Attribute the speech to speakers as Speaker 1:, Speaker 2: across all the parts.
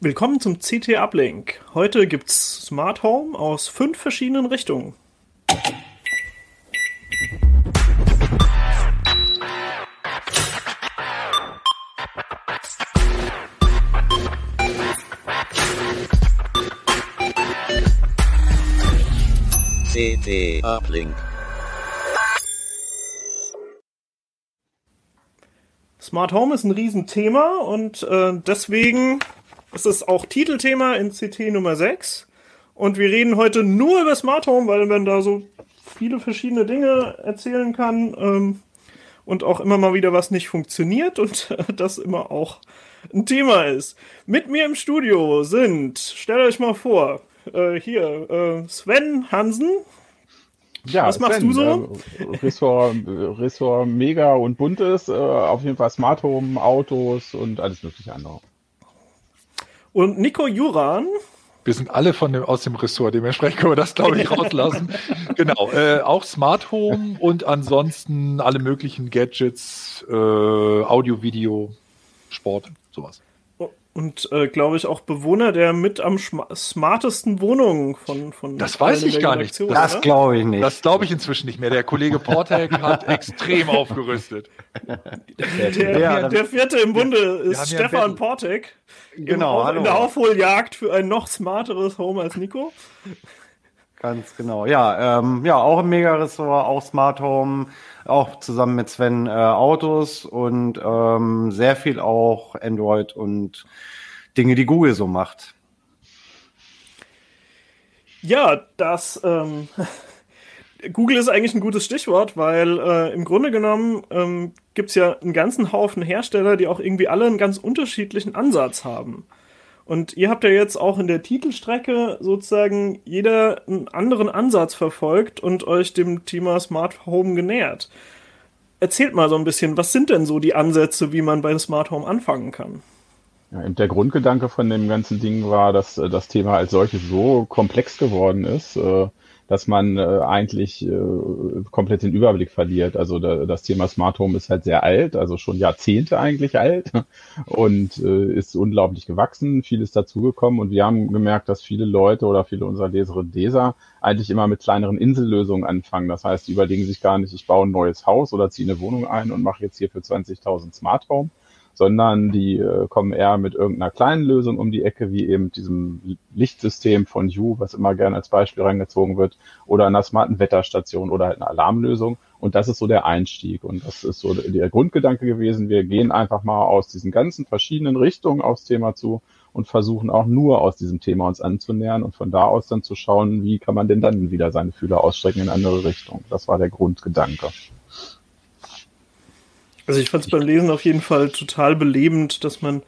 Speaker 1: Willkommen zum CT Uplink. Heute gibt's Smart Home aus fünf verschiedenen Richtungen.
Speaker 2: Uplink.
Speaker 1: Smart Home ist ein Riesenthema und äh, deswegen ist es auch Titelthema in CT Nummer 6. Und wir reden heute nur über Smart Home, weil man da so viele verschiedene Dinge erzählen kann ähm, und auch immer mal wieder was nicht funktioniert und äh, das immer auch ein Thema ist. Mit mir im Studio sind, stellt euch mal vor, äh, hier äh, Sven Hansen.
Speaker 3: Ja,
Speaker 1: Was machst du so?
Speaker 3: Äh, Ressort, Ressort Mega und Buntes, äh, auf jeden Fall Smart Home, Autos und alles mögliche andere.
Speaker 1: Und Nico Juran.
Speaker 4: Wir sind alle von dem, aus dem Ressort, dementsprechend können wir das, glaube ich, rauslassen. genau, äh, auch Smart Home und ansonsten alle möglichen Gadgets, äh, Audio, Video, Sport, sowas.
Speaker 1: Und äh, glaube ich auch Bewohner der mit am smartesten Wohnungen von von.
Speaker 4: Das weiß ich gar nicht.
Speaker 5: Das glaube ich nicht.
Speaker 4: Das glaube ich inzwischen nicht mehr. Der Kollege Portek hat extrem aufgerüstet.
Speaker 1: Der, der, ja, der, vierte im Bunde ist Stefan Portek.
Speaker 5: Genau.
Speaker 1: Im,
Speaker 5: hallo.
Speaker 1: In der Aufholjagd für ein noch smarteres Home als Nico.
Speaker 5: Ganz genau. Ja, ähm, ja, auch im Mega-Ressort, auch Smart Home, auch zusammen mit Sven äh, Autos und ähm, sehr viel auch Android und Dinge, die Google so macht.
Speaker 1: Ja, das ähm, Google ist eigentlich ein gutes Stichwort, weil äh, im Grunde genommen ähm, gibt es ja einen ganzen Haufen Hersteller, die auch irgendwie alle einen ganz unterschiedlichen Ansatz haben. Und ihr habt ja jetzt auch in der Titelstrecke sozusagen jeder einen anderen Ansatz verfolgt und euch dem Thema Smart Home genähert. Erzählt mal so ein bisschen, was sind denn so die Ansätze, wie man bei Smart Home anfangen kann?
Speaker 3: Ja, der Grundgedanke von dem ganzen Ding war, dass äh, das Thema als solches so komplex geworden ist, äh, dass man äh, eigentlich äh, komplett den Überblick verliert. Also da, das Thema Smart Home ist halt sehr alt, also schon Jahrzehnte eigentlich alt und äh, ist unglaublich gewachsen. Viel ist dazugekommen und wir haben gemerkt, dass viele Leute oder viele unserer Leserinnen und Leser eigentlich immer mit kleineren Insellösungen anfangen. Das heißt, die überlegen sich gar nicht, ich baue ein neues Haus oder ziehe eine Wohnung ein und mache jetzt hier für 20.000 Smart Home, sondern die äh, kommen eher mit irgendeiner kleinen Lösung um die Ecke, wie eben diesem Lichtsystem von Hue, was immer gerne als Beispiel reingezogen wird, oder einer smarten Wetterstation oder halt einer Alarmlösung. Und das ist so der Einstieg. Und das ist so der Grundgedanke gewesen. Wir gehen einfach mal aus diesen ganzen verschiedenen Richtungen aufs Thema zu und versuchen auch nur aus diesem Thema uns anzunähern und von da aus dann zu schauen, wie kann man denn dann wieder seine Fühler ausstrecken in andere Richtungen. Das war der Grundgedanke.
Speaker 1: Also ich fand es beim Lesen auf jeden Fall total belebend, dass man,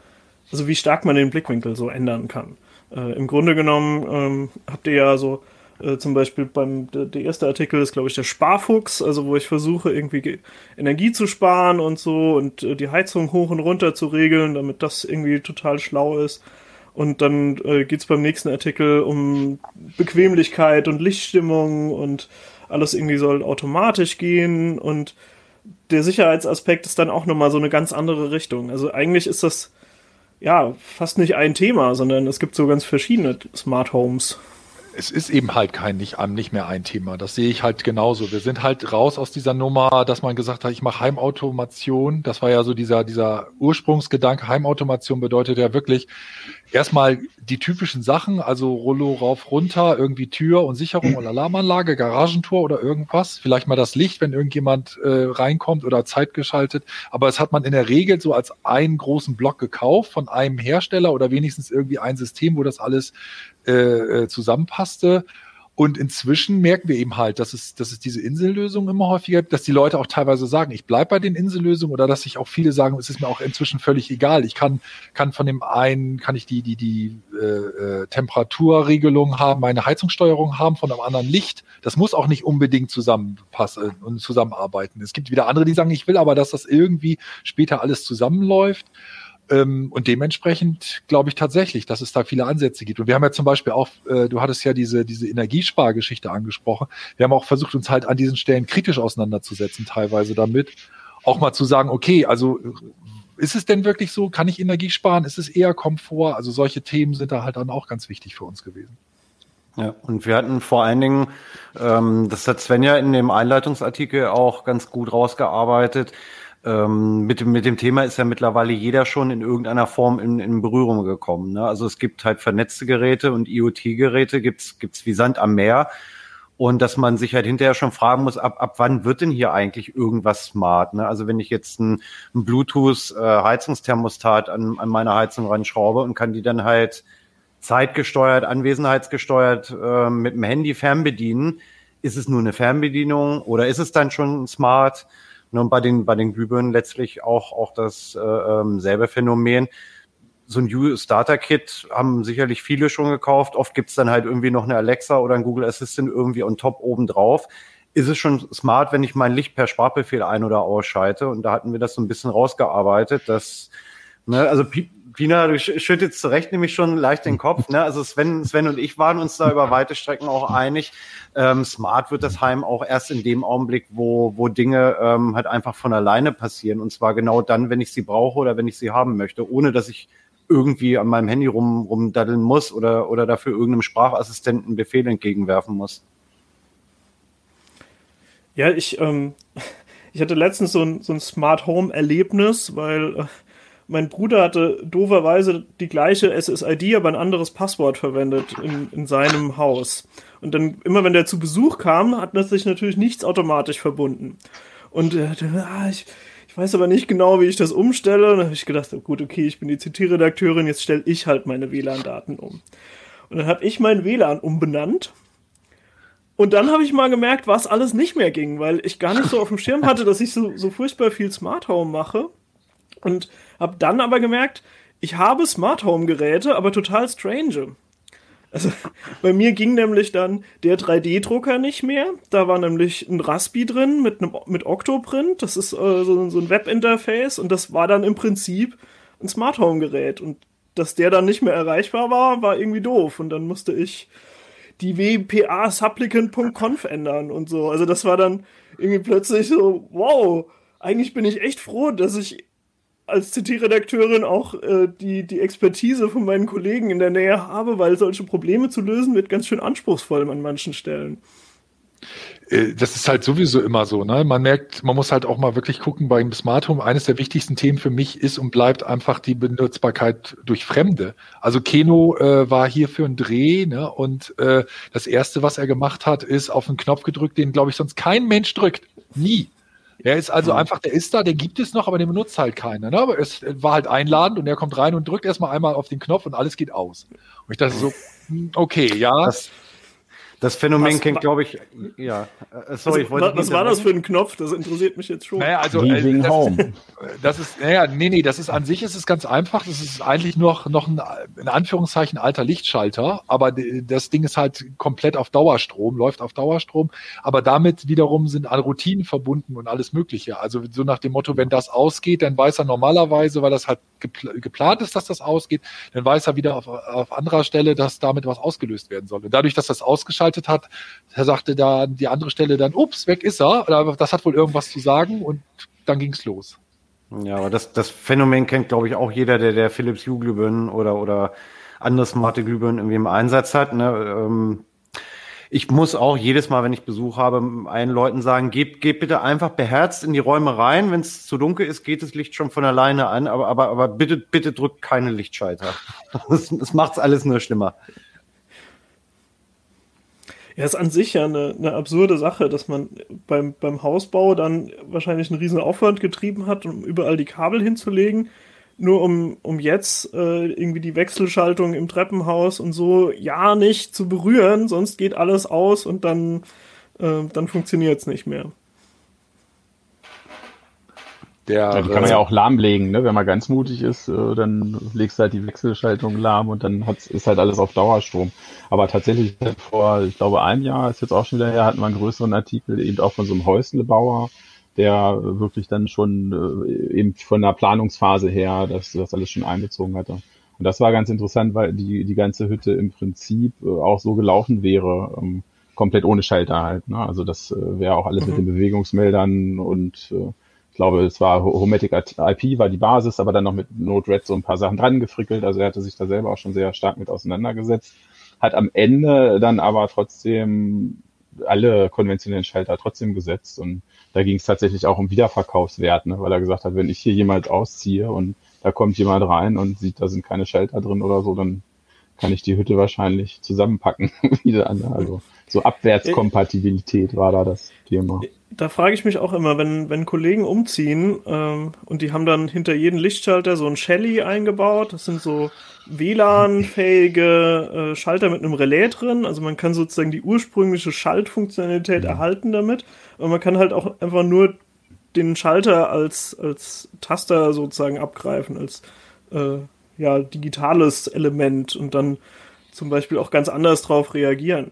Speaker 1: also wie stark man den Blickwinkel so ändern kann. Äh, Im Grunde genommen ähm, habt ihr ja so äh, zum Beispiel beim der, der erste Artikel ist glaube ich der Sparfuchs, also wo ich versuche irgendwie Energie zu sparen und so und äh, die Heizung hoch und runter zu regeln, damit das irgendwie total schlau ist. Und dann äh, geht beim nächsten Artikel um Bequemlichkeit und Lichtstimmung und alles irgendwie soll automatisch gehen und der Sicherheitsaspekt ist dann auch nochmal so eine ganz andere Richtung. Also eigentlich ist das ja fast nicht ein Thema, sondern es gibt so ganz verschiedene Smart Homes.
Speaker 4: Es ist eben halt kein nicht, nicht mehr ein Thema. Das sehe ich halt genauso. Wir sind halt raus aus dieser Nummer, dass man gesagt hat, ich mache Heimautomation. Das war ja so dieser, dieser Ursprungsgedanke. Heimautomation bedeutet ja wirklich erstmal die typischen Sachen, also Rollo rauf, runter, irgendwie Tür und Sicherung und Alarmanlage, Garagentor oder irgendwas. Vielleicht mal das Licht, wenn irgendjemand äh, reinkommt oder zeitgeschaltet. Aber es hat man in der Regel so als einen großen Block gekauft von einem Hersteller oder wenigstens irgendwie ein System, wo das alles äh, zusammenpasste. Und inzwischen merken wir eben halt, dass es, dass es diese Insellösungen immer häufiger gibt, dass die Leute auch teilweise sagen, ich bleibe bei den Insellösungen oder dass sich auch viele sagen, es ist mir auch inzwischen völlig egal. Ich kann, kann von dem einen, kann ich die, die, die äh, äh, Temperaturregelung haben, meine Heizungssteuerung haben, von einem anderen Licht. Das muss auch nicht unbedingt zusammenpassen und zusammenarbeiten. Es gibt wieder andere, die sagen, ich will aber, dass das irgendwie später alles zusammenläuft. Ähm, und dementsprechend glaube ich tatsächlich, dass es da viele Ansätze gibt. Und wir haben ja zum Beispiel auch, äh, du hattest ja diese, diese Energiespargeschichte angesprochen. Wir haben auch versucht, uns halt an diesen Stellen kritisch auseinanderzusetzen, teilweise damit. Auch mal zu sagen, okay, also ist es denn wirklich so? Kann ich Energie sparen? Ist es eher Komfort? Also solche Themen sind da halt dann auch ganz wichtig für uns gewesen.
Speaker 5: Ja, und wir hatten vor allen Dingen, ähm, das hat Sven ja in dem Einleitungsartikel auch ganz gut rausgearbeitet, ähm, mit, dem, mit dem Thema ist ja mittlerweile jeder schon in irgendeiner Form in, in Berührung gekommen. Ne? Also es gibt halt vernetzte Geräte und IoT-Geräte gibt's gibt's wie Sand am Meer. Und dass man sich halt hinterher schon fragen muss, ab, ab wann wird denn hier eigentlich irgendwas smart? Ne? Also wenn ich jetzt ein, ein Bluetooth-Heizungsthermostat an, an meine Heizung ranschraube und kann die dann halt zeitgesteuert, anwesenheitsgesteuert äh, mit dem Handy fernbedienen, ist es nur eine Fernbedienung oder ist es dann schon smart? Ne, und bei den, bei den Glühbirnen letztlich auch, auch das äh, ähm, selbe Phänomen. So ein U-Starter-Kit haben sicherlich viele schon gekauft. Oft gibt's dann halt irgendwie noch eine Alexa oder ein Google Assistant irgendwie on top oben drauf. Ist es schon smart, wenn ich mein Licht per Sprachbefehl ein- oder ausschalte? Und da hatten wir das so ein bisschen rausgearbeitet, dass, ne, also Pina, du schüttest zu Recht nämlich schon leicht den Kopf. Ne? Also Sven, Sven und ich waren uns da über weite Strecken auch einig. Ähm, smart wird das Heim auch erst in dem Augenblick, wo, wo Dinge ähm, halt einfach von alleine passieren. Und zwar genau dann, wenn ich sie brauche oder wenn ich sie haben möchte, ohne dass ich irgendwie an meinem Handy rum, rumdaddeln muss oder, oder dafür irgendeinem Sprachassistenten Befehl entgegenwerfen muss.
Speaker 1: Ja, ich, ähm, ich hatte letztens so ein, so ein Smart Home Erlebnis, weil äh, mein Bruder hatte dooferweise die gleiche SSID, aber ein anderes Passwort verwendet in, in seinem Haus. Und dann, immer wenn der zu Besuch kam, hat das sich natürlich nichts automatisch verbunden. Und hatte, ah, ich, ich weiß aber nicht genau, wie ich das umstelle. Und dann habe ich gedacht, oh gut, okay, ich bin die CT-Redakteurin, jetzt stelle ich halt meine WLAN-Daten um. Und dann habe ich mein WLAN umbenannt. Und dann habe ich mal gemerkt, was alles nicht mehr ging, weil ich gar nicht so auf dem Schirm hatte, dass ich so, so furchtbar viel Smart Home mache. Und habe dann aber gemerkt, ich habe Smart Home Geräte, aber total strange. Also bei mir ging nämlich dann der 3D-Drucker nicht mehr. Da war nämlich ein Raspi drin mit einem mit Octoprint. Das ist äh, so, so ein Webinterface und das war dann im Prinzip ein Smart Home Gerät. Und dass der dann nicht mehr erreichbar war, war irgendwie doof. Und dann musste ich die WPA supplicant.conf ändern und so. Also das war dann irgendwie plötzlich so, wow, eigentlich bin ich echt froh, dass ich als CT-Redakteurin auch äh, die, die Expertise von meinen Kollegen in der Nähe habe, weil solche Probleme zu lösen wird ganz schön anspruchsvoll an manchen Stellen.
Speaker 4: Äh, das ist halt sowieso immer so, ne? Man merkt, man muss halt auch mal wirklich gucken beim Smart Home. Eines der wichtigsten Themen für mich ist und bleibt einfach die Benutzbarkeit durch Fremde. Also Keno äh, war hier für einen Dreh, ne? Und äh, das erste, was er gemacht hat, ist auf einen Knopf gedrückt, den glaube ich sonst kein Mensch drückt. Nie. Er ist also einfach, der ist da, der gibt es noch, aber den benutzt halt keiner. Ne? Aber es war halt einladend und er kommt rein und drückt erstmal einmal auf den Knopf und alles geht aus. Und ich dachte so, hm, okay, ja.
Speaker 5: Das, das Phänomen was, kennt, glaube ich, ja.
Speaker 1: Äh, sorry, ich wollte. Was, was war das für ein Knopf? Das interessiert mich jetzt schon.
Speaker 4: Naja, also, äh, das, Home. das ist, naja, nee, nee, das ist an sich ist es ganz einfach. Das ist eigentlich noch, noch ein, in Anführungszeichen, alter Lichtschalter. Aber das Ding ist halt komplett auf Dauerstrom, läuft auf Dauerstrom. Aber damit wiederum sind alle Routinen verbunden und alles Mögliche. Also, so nach dem Motto, wenn das ausgeht, dann weiß er normalerweise, weil das halt gepl geplant ist, dass das ausgeht, dann weiß er wieder auf, auf anderer Stelle, dass damit was ausgelöst werden soll. Und dadurch, dass das ausgeschaltet geschaltet hat, er sagte da die andere Stelle dann, ups, weg ist er. Das hat wohl irgendwas zu sagen und dann ging es los.
Speaker 5: Ja, aber das, das Phänomen kennt, glaube ich, auch jeder, der, der Philips Hue Glühbirnen oder, oder andere smarte Glühbirnen irgendwie im Einsatz hat. Ne? Ähm, ich muss auch jedes Mal, wenn ich Besuch habe, allen Leuten sagen, geht, geht bitte einfach beherzt in die Räume rein. Wenn es zu dunkel ist, geht das Licht schon von alleine an. Aber, aber, aber bitte, bitte drückt keine Lichtschalter. Das, das macht alles nur schlimmer.
Speaker 1: Ja, ist an sich ja eine, eine absurde Sache, dass man beim, beim Hausbau dann wahrscheinlich einen riesen Aufwand getrieben hat, um überall die Kabel hinzulegen, nur um, um jetzt äh, irgendwie die Wechselschaltung im Treppenhaus und so ja nicht zu berühren, sonst geht alles aus und dann, äh, dann funktioniert es nicht mehr.
Speaker 3: Der, ja, die kann man ja auch lahmlegen, ne? wenn man ganz mutig ist, äh, dann legst du halt die Wechselschaltung lahm und dann hat's, ist halt alles auf Dauerstrom. Aber tatsächlich vor, ich glaube, ein Jahr, ist jetzt auch schon wieder her, hatten wir einen größeren Artikel eben auch von so einem Häuslebauer, der wirklich dann schon äh, eben von der Planungsphase her das, das alles schon einbezogen hatte. Und das war ganz interessant, weil die, die ganze Hütte im Prinzip äh, auch so gelaufen wäre, ähm, komplett ohne Schalter halt. Ne? Also das äh, wäre auch alles mhm. mit den Bewegungsmeldern und äh, glaube, es war Hometic IP war die Basis, aber dann noch mit Node-RED so ein paar Sachen dran gefrickelt. Also er hatte sich da selber auch schon sehr stark mit auseinandergesetzt. Hat am Ende dann aber trotzdem alle konventionellen Schalter trotzdem gesetzt und da ging es tatsächlich auch um Wiederverkaufswert, ne? weil er gesagt hat, wenn ich hier jemand ausziehe und da kommt jemand rein und sieht, da sind keine Schalter drin oder so, dann kann ich die Hütte wahrscheinlich zusammenpacken wieder. Ne? Also so Abwärtskompatibilität war da das Thema.
Speaker 1: Da frage ich mich auch immer, wenn, wenn Kollegen umziehen ähm, und die haben dann hinter jedem Lichtschalter so ein Shelly eingebaut, das sind so WLAN-fähige äh, Schalter mit einem Relais drin, also man kann sozusagen die ursprüngliche Schaltfunktionalität ja. erhalten damit und man kann halt auch einfach nur den Schalter als, als Taster sozusagen abgreifen, als äh, ja, digitales Element und dann zum Beispiel auch ganz anders drauf reagieren.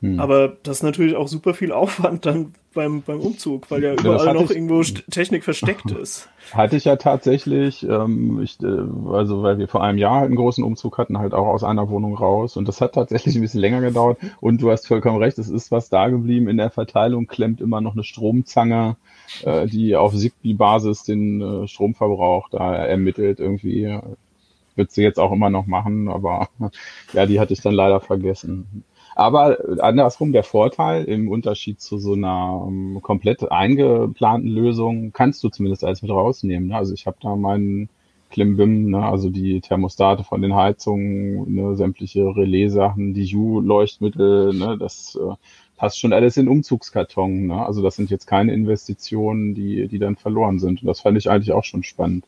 Speaker 1: Hm. Aber das ist natürlich auch super viel Aufwand dann beim, beim Umzug, weil ja überall noch ich, irgendwo Technik versteckt ist.
Speaker 3: Hatte ich ja tatsächlich, ähm, ich, äh, also weil wir vor einem Jahr halt einen großen Umzug hatten, halt auch aus einer Wohnung raus und das hat tatsächlich ein bisschen länger gedauert und du hast vollkommen recht, es ist was da geblieben. In der Verteilung klemmt immer noch eine Stromzange, äh, die auf Zigbee-Basis den äh, Stromverbrauch da ermittelt irgendwie. Wird sie jetzt auch immer noch machen, aber ja, die hatte ich dann leider vergessen. Aber andersrum der Vorteil im Unterschied zu so einer um, ähm, komplett eingeplanten Lösung kannst du zumindest alles mit rausnehmen. Ne? Also ich habe da meinen Klimbim, ne? also die Thermostate von den Heizungen, ne? sämtliche Relais-Sachen, die U-Leuchtmittel, ne? das äh, passt schon alles in Umzugskarton. Ne? Also das sind jetzt keine Investitionen, die, die dann verloren sind. Und das fand ich eigentlich auch schon spannend.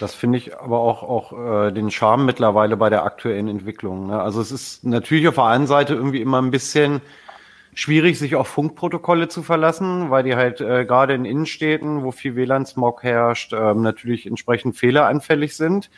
Speaker 5: Das finde ich aber auch, auch äh, den Charme mittlerweile bei der aktuellen Entwicklung. Ne? Also es ist natürlich auf der einen Seite irgendwie immer ein bisschen schwierig, sich auf Funkprotokolle zu verlassen, weil die halt äh, gerade in Innenstädten, wo viel WLAN-Smog herrscht, äh, natürlich entsprechend fehleranfällig sind.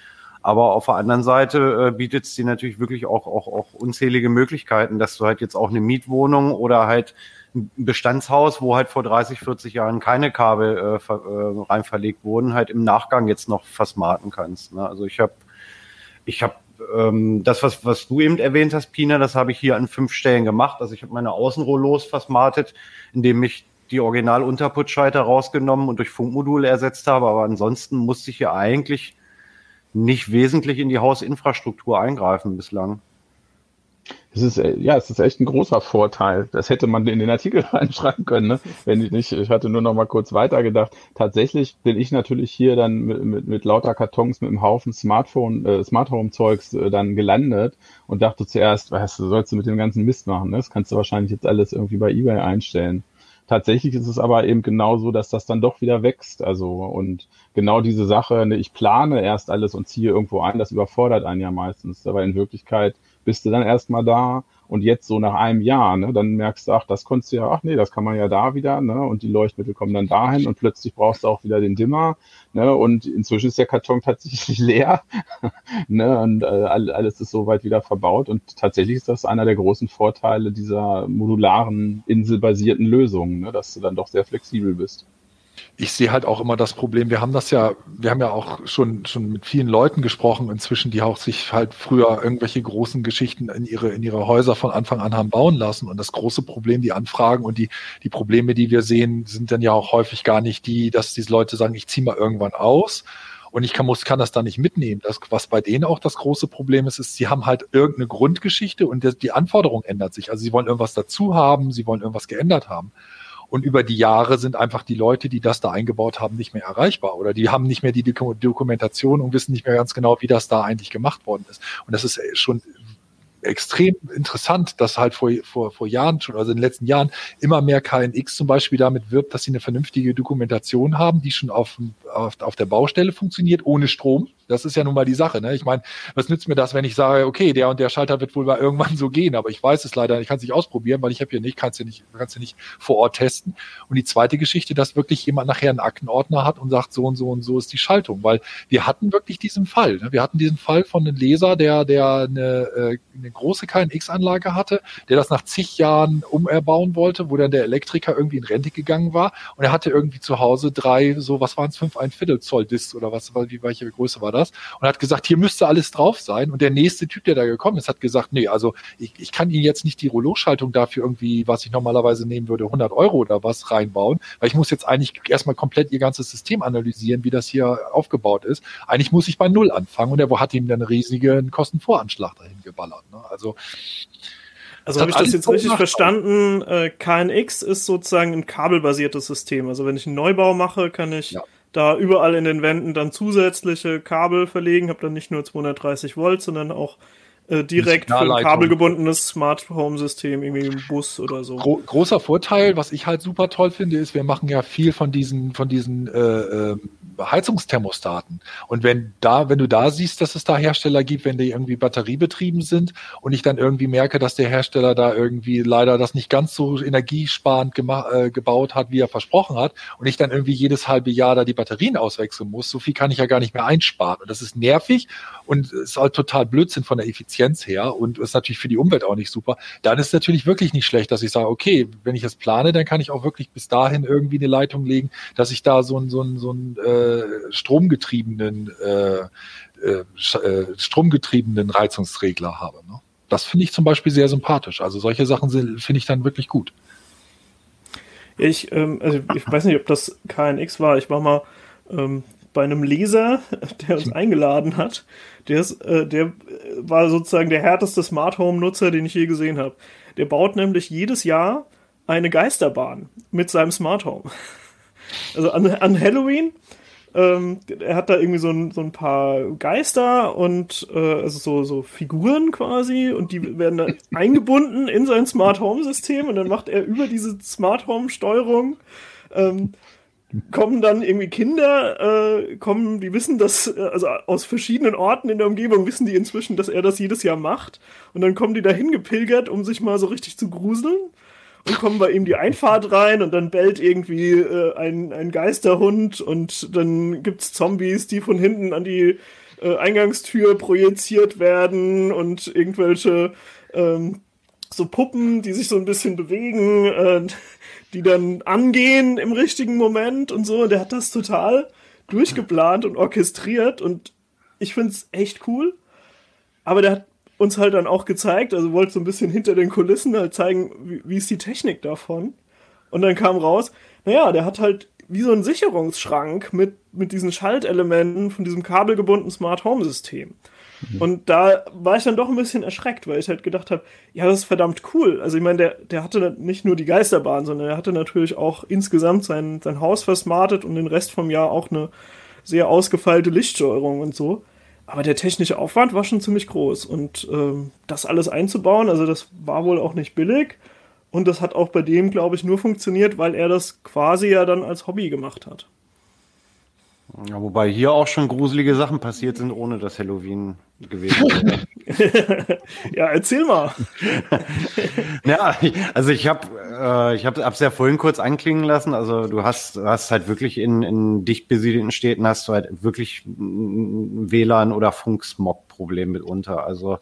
Speaker 5: Aber auf der anderen Seite äh, bietet es dir natürlich wirklich auch, auch, auch unzählige Möglichkeiten, dass du halt jetzt auch eine Mietwohnung oder halt Bestandshaus, wo halt vor 30, 40 Jahren keine Kabel äh, ver, äh, rein verlegt wurden, halt im Nachgang jetzt noch versmarten kannst. Ne? Also ich habe ich habe ähm, das, was, was du eben erwähnt hast, Pina, das habe ich hier an fünf Stellen gemacht. Also ich habe meine Außenrollos versmartet, indem ich die Original-Unterputzschalter rausgenommen und durch Funkmodule ersetzt habe. Aber ansonsten musste ich hier eigentlich nicht wesentlich in die Hausinfrastruktur eingreifen bislang.
Speaker 3: Es ist, äh, ja, es ist echt ein großer Vorteil. Das hätte man in den Artikel reinschreiben können, ne? wenn ich nicht, ich hatte nur noch mal kurz weitergedacht. Tatsächlich bin ich natürlich hier dann mit, mit, mit lauter Kartons, mit einem Haufen Smartphone, äh, Smart Home Zeugs äh, dann gelandet und dachte zuerst, du, sollst du mit dem ganzen Mist machen, ne? Das kannst du wahrscheinlich jetzt alles irgendwie bei eBay einstellen. Tatsächlich ist es aber eben genau so, dass das dann doch wieder wächst. Also und genau diese Sache, ne, ich plane erst alles und ziehe irgendwo ein, das überfordert einen ja meistens. Aber in Wirklichkeit bist du dann erstmal da und jetzt so nach einem Jahr, ne, dann merkst du, ach, das konntest du ja, ach nee, das kann man ja da wieder, ne, und die Leuchtmittel kommen dann dahin und plötzlich brauchst du auch wieder den Dimmer, ne, und inzwischen ist der Karton tatsächlich leer, ne, und äh, alles ist soweit wieder verbaut und tatsächlich ist das einer der großen Vorteile dieser modularen, inselbasierten Lösungen, ne, dass du dann doch sehr flexibel bist
Speaker 4: ich sehe halt auch immer das Problem, wir haben das ja, wir haben ja auch schon, schon mit vielen Leuten gesprochen inzwischen, die auch sich halt früher irgendwelche großen Geschichten in ihre, in ihre Häuser von Anfang an haben bauen lassen. Und das große Problem, die Anfragen und die, die Probleme, die wir sehen, sind dann ja auch häufig gar nicht die, dass diese Leute sagen, ich ziehe mal irgendwann aus und ich kann, muss, kann das da nicht mitnehmen. Das, was bei denen auch das große Problem ist, ist, sie haben halt irgendeine Grundgeschichte und die Anforderung ändert sich. Also sie wollen irgendwas dazu haben, sie wollen irgendwas geändert haben. Und über die Jahre sind einfach die Leute, die das da eingebaut haben, nicht mehr erreichbar oder die haben nicht mehr die Dokumentation und wissen nicht mehr ganz genau, wie das da eigentlich gemacht worden ist. Und das ist äh, schon extrem interessant, dass halt vor, vor, vor Jahren schon, also in den letzten Jahren, immer mehr KNX zum Beispiel damit wirbt, dass sie eine vernünftige Dokumentation haben, die schon auf, auf, auf der Baustelle funktioniert, ohne Strom. Das ist ja nun mal die Sache. Ne? Ich meine, was nützt mir das, wenn ich sage, okay, der und der Schalter wird wohl mal irgendwann so gehen, aber ich weiß es leider, ich kann es nicht ausprobieren, weil ich habe hier nicht, kannst du nicht, kannst nicht vor Ort testen. Und die zweite Geschichte, dass wirklich jemand nachher einen Aktenordner hat und sagt, so und so und so ist die Schaltung, weil wir hatten wirklich diesen Fall. Ne? Wir hatten diesen Fall von einem Leser, der, der eine, äh, eine große KNX-Anlage hatte, der das nach zig Jahren umerbauen wollte, wo dann der Elektriker irgendwie in Rente gegangen war und er hatte irgendwie zu Hause drei, so was waren es, fünf ein Viertel Zoll Discs oder was, wie welche Größe war das? Und hat gesagt, hier müsste alles drauf sein. Und der nächste Typ, der da gekommen ist, hat gesagt, nee, also ich, ich kann Ihnen jetzt nicht die Rollo-Schaltung dafür irgendwie, was ich normalerweise nehmen würde, 100 Euro oder was reinbauen, weil ich muss jetzt eigentlich erstmal komplett Ihr ganzes System analysieren, wie das hier aufgebaut ist. Eigentlich muss ich bei Null anfangen und er hat ihm dann einen riesigen Kostenvoranschlag dahin geballert. Ne? Also
Speaker 1: also habe ich das jetzt richtig verstanden? Äh, KNX ist sozusagen ein kabelbasiertes System. Also wenn ich einen Neubau mache, kann ich ja. Da überall in den Wänden dann zusätzliche Kabel verlegen. Habe dann nicht nur 230 Volt, sondern auch äh, direkt für ein kabelgebundenes Smart Home System, irgendwie im Bus oder so.
Speaker 4: Gro großer Vorteil, was ich halt super toll finde, ist, wir machen ja viel von diesen, von diesen äh, äh, Heizungsthermostaten. Und wenn da, wenn du da siehst, dass es da Hersteller gibt, wenn die irgendwie batteriebetrieben sind und ich dann irgendwie merke, dass der Hersteller da irgendwie leider das nicht ganz so energiesparend äh, gebaut hat, wie er versprochen hat, und ich dann irgendwie jedes halbe Jahr da die Batterien auswechseln muss, so viel kann ich ja gar nicht mehr einsparen. Und das ist nervig und ist halt total Blödsinn von der Effizienz her und ist natürlich für die Umwelt auch nicht super. Dann ist es natürlich wirklich nicht schlecht, dass ich sage, okay, wenn ich es plane, dann kann ich auch wirklich bis dahin irgendwie eine Leitung legen, dass ich da so ein, so ein, so ein äh, stromgetriebenen äh, äh, äh, stromgetriebenen Reizungsregler habe. Ne? Das finde ich zum Beispiel sehr sympathisch. Also solche Sachen finde ich dann wirklich gut.
Speaker 1: Ich, ähm, also ich weiß nicht, ob das KNX war. Ich war mal ähm, bei einem Leser, der uns eingeladen hat. Der, ist, äh, der war sozusagen der härteste Smart Home Nutzer, den ich je gesehen habe. Der baut nämlich jedes Jahr eine Geisterbahn mit seinem Smart Home. Also an, an Halloween ähm, er hat da irgendwie so ein, so ein paar Geister und äh, also so, so Figuren quasi und die werden dann eingebunden in sein Smart Home System und dann macht er über diese Smart Home Steuerung ähm, kommen dann irgendwie Kinder, äh, kommen, die wissen das, äh, also aus verschiedenen Orten in der Umgebung wissen die inzwischen, dass er das jedes Jahr macht. Und dann kommen die dahin gepilgert, um sich mal so richtig zu gruseln und kommen bei ihm die Einfahrt rein und dann bellt irgendwie äh, ein, ein Geisterhund und dann gibt's Zombies, die von hinten an die äh, Eingangstür projiziert werden und irgendwelche ähm, so Puppen, die sich so ein bisschen bewegen, äh, die dann angehen im richtigen Moment und so. Und der hat das total durchgeplant und orchestriert und ich find's echt cool. Aber der hat uns halt dann auch gezeigt, also wollte so ein bisschen hinter den Kulissen halt zeigen, wie, wie ist die Technik davon. Und dann kam raus, naja, der hat halt wie so ein Sicherungsschrank mit, mit diesen Schaltelementen von diesem kabelgebundenen Smart Home System. Mhm. Und da war ich dann doch ein bisschen erschreckt, weil ich halt gedacht habe, ja, das ist verdammt cool. Also ich meine, der, der hatte nicht nur die Geisterbahn, sondern er hatte natürlich auch insgesamt sein, sein Haus versmartet und den Rest vom Jahr auch eine sehr ausgefeilte Lichtsteuerung und so. Aber der technische Aufwand war schon ziemlich groß. Und ähm, das alles einzubauen, also das war wohl auch nicht billig. Und das hat auch bei dem, glaube ich, nur funktioniert, weil er das quasi ja dann als Hobby gemacht hat.
Speaker 5: Ja, wobei hier auch schon gruselige Sachen passiert sind, ohne dass Halloween gewesen wäre.
Speaker 1: ja, erzähl mal.
Speaker 5: ja, also ich habe äh, ich habe es ja vorhin kurz anklingen lassen. Also du hast hast halt wirklich in, in dicht besiedelten Städten hast du halt wirklich WLAN oder Funksmog-Problem mitunter. Also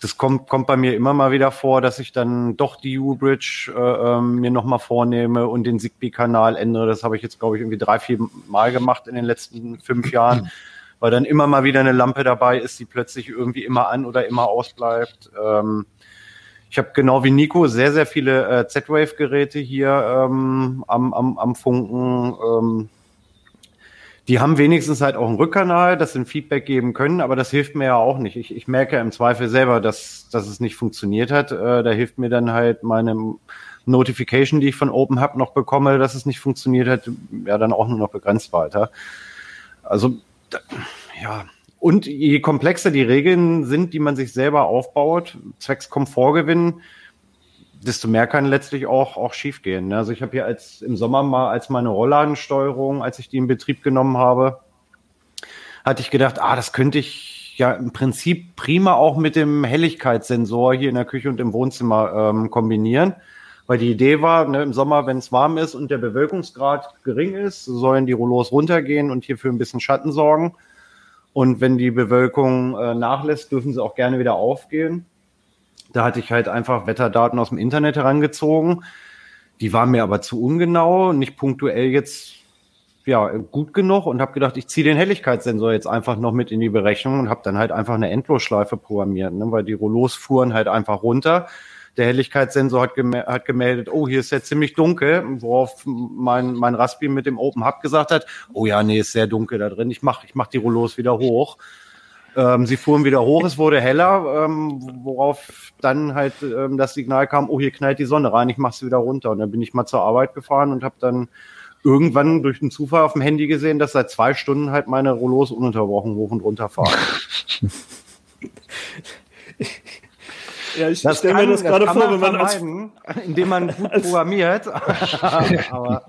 Speaker 5: das kommt, kommt bei mir immer mal wieder vor, dass ich dann doch die U-Bridge äh, ähm, mir nochmal vornehme und den Zigbee-Kanal ändere. Das habe ich jetzt, glaube ich, irgendwie drei, vier Mal gemacht in den letzten fünf Jahren, weil dann immer mal wieder eine Lampe dabei ist, die plötzlich irgendwie immer an oder immer ausbleibt. Ähm, ich habe genau wie Nico sehr, sehr viele äh, Z-Wave-Geräte hier ähm, am, am, am Funken. Ähm, die haben wenigstens halt auch einen Rückkanal, dass sie ein Feedback geben können, aber das hilft mir ja auch nicht. Ich, ich merke im Zweifel selber, dass, dass es nicht funktioniert hat. Äh, da hilft mir dann halt meine Notification, die ich von Open Hub noch bekomme, dass es nicht funktioniert hat, ja dann auch nur noch begrenzt weiter. Also, da, ja. Und je komplexer die Regeln sind, die man sich selber aufbaut, zwecks Komfortgewinn, desto mehr kann letztlich auch, auch schiefgehen. Ne? Also ich habe hier als im Sommer mal als meine Rollladensteuerung, als ich die in Betrieb genommen habe, hatte ich gedacht, ah, das könnte ich ja im Prinzip prima auch mit dem Helligkeitssensor hier in der Küche und im Wohnzimmer ähm, kombinieren. Weil die Idee war, ne, im Sommer, wenn es warm ist und der Bewölkungsgrad gering ist, sollen die Rollos runtergehen und hierfür ein bisschen Schatten sorgen. Und wenn die Bewölkung äh, nachlässt, dürfen sie auch gerne wieder aufgehen. Da hatte ich halt einfach Wetterdaten aus dem Internet herangezogen. Die waren mir aber zu ungenau, nicht punktuell jetzt ja gut genug und habe gedacht, ich ziehe den Helligkeitssensor jetzt einfach noch mit in die Berechnung und habe dann halt einfach eine Endlosschleife programmiert, ne, weil die Rollos fuhren halt einfach runter. Der Helligkeitssensor hat, gem hat gemeldet, oh, hier ist ja ziemlich dunkel, worauf mein, mein Raspi mit dem Open Hub gesagt hat, oh ja, nee, ist sehr dunkel da drin, ich mach, ich mach die Rollos wieder hoch. Ähm, sie fuhren wieder hoch, es wurde heller, ähm, worauf dann halt ähm, das Signal kam, oh, hier knallt die Sonne rein, ich mache sie wieder runter. Und dann bin ich mal zur Arbeit gefahren und habe dann irgendwann durch den Zufall auf dem Handy gesehen, dass seit zwei Stunden halt meine Rollos ununterbrochen hoch und runter fahren.
Speaker 1: ja, ich stelle mir das gerade vor, wenn man als,
Speaker 5: indem man gut programmiert.
Speaker 1: aber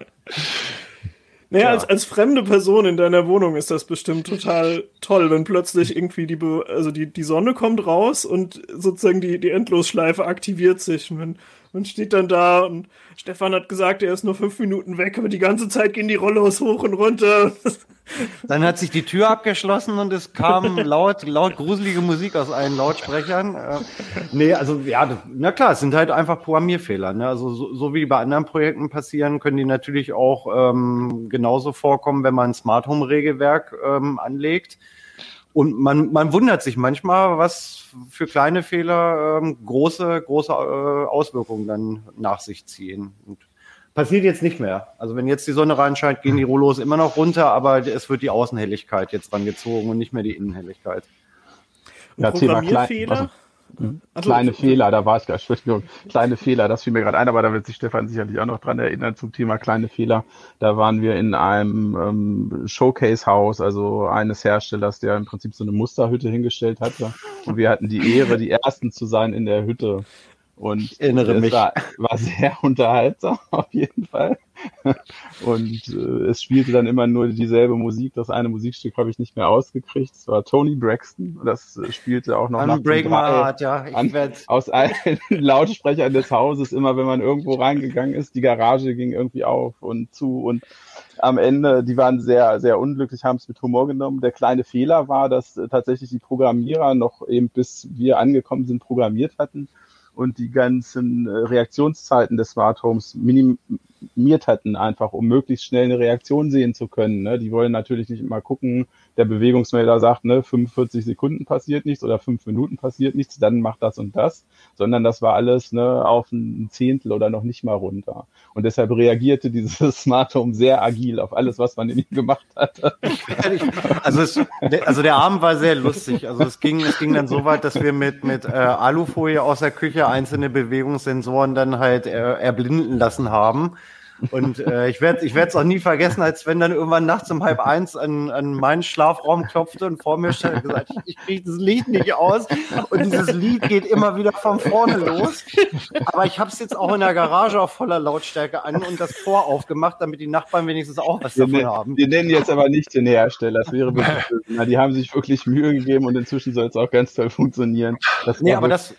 Speaker 1: naja, ja. als, als fremde Person in deiner Wohnung ist das bestimmt total toll, wenn plötzlich irgendwie die, also die, die Sonne kommt raus und sozusagen die, die Endlosschleife aktiviert sich. Und wenn, man steht dann da und Stefan hat gesagt, er ist nur fünf Minuten weg, aber die ganze Zeit gehen die Rollos hoch und runter.
Speaker 5: Dann hat sich die Tür abgeschlossen und es kam laut, laut gruselige Musik aus allen Lautsprechern. Äh, nee, also ja, na klar, es sind halt einfach Programmierfehler. Ne? Also so, so wie bei anderen Projekten passieren, können die natürlich auch ähm, genauso vorkommen, wenn man ein Smart Home Regelwerk ähm, anlegt. Und man, man wundert sich manchmal, was für kleine Fehler ähm, große, große äh, Auswirkungen dann nach sich ziehen. Und passiert jetzt nicht mehr. Also wenn jetzt die Sonne reinscheint, gehen die Rollos immer noch runter, aber es wird die Außenhelligkeit jetzt dran gezogen und nicht mehr die Innenhelligkeit.
Speaker 1: Ja, Programmierfehler?
Speaker 3: Also, Kleine Fehler, da war ich gar Entschuldigung. Kleine Fehler, das fiel mir gerade ein, aber da wird sich Stefan sicherlich auch noch dran erinnern zum Thema kleine Fehler. Da waren wir in einem ähm, Showcase-Haus, also eines Herstellers, der im Prinzip so eine Musterhütte hingestellt hatte. Und wir hatten die Ehre, die Ersten zu sein in der Hütte. Und
Speaker 5: ich erinnere
Speaker 3: es
Speaker 5: mich.
Speaker 3: War, war sehr unterhaltsam, auf jeden Fall. Und äh, es spielte dann immer nur dieselbe Musik. Das eine Musikstück habe ich nicht mehr ausgekriegt. Es war Tony Braxton. Das äh, spielte auch noch
Speaker 5: Unbreak my heart, ja.
Speaker 3: Ich an, aus allen Lautsprechern des Hauses. Immer wenn man irgendwo reingegangen ist, die Garage ging irgendwie auf und zu. Und am Ende, die waren sehr, sehr unglücklich, haben es mit Humor genommen. Der kleine Fehler war, dass äh, tatsächlich die Programmierer noch eben bis wir angekommen sind, programmiert hatten und die ganzen äh, Reaktionszeiten des Smart Homes minimiert hatten, einfach um möglichst schnell eine Reaktion sehen zu können. Ne? Die wollen natürlich nicht immer gucken, der Bewegungsmelder sagt, ne, 45 Sekunden passiert nichts oder fünf Minuten passiert nichts, dann macht das und das, sondern das war alles ne, auf ein Zehntel oder noch nicht mal runter. Und deshalb reagierte dieses Smart Home sehr agil auf alles, was man in ihm gemacht hatte.
Speaker 5: Also, es, also der Abend war sehr lustig. Also es ging, es ging dann so weit, dass wir mit, mit äh, Alufolie aus der Küche einzelne Bewegungssensoren dann halt äh, erblinden lassen haben. Und äh, ich werde ich es auch nie vergessen, als wenn dann irgendwann nachts um halb eins an, an meinen Schlafraum klopfte und vor mir stand und gesagt, ich, ich kriege das Lied nicht aus. Und dieses Lied geht immer wieder von vorne los. Aber ich habe es jetzt auch in der Garage auf voller Lautstärke an und das Tor aufgemacht, damit die Nachbarn wenigstens auch was davon
Speaker 3: wir,
Speaker 5: haben.
Speaker 3: Wir nennen jetzt aber nicht den Hersteller. Das wäre wirklich, na, die haben sich wirklich Mühe gegeben und inzwischen soll es auch ganz toll funktionieren.
Speaker 5: Das nee, aber das,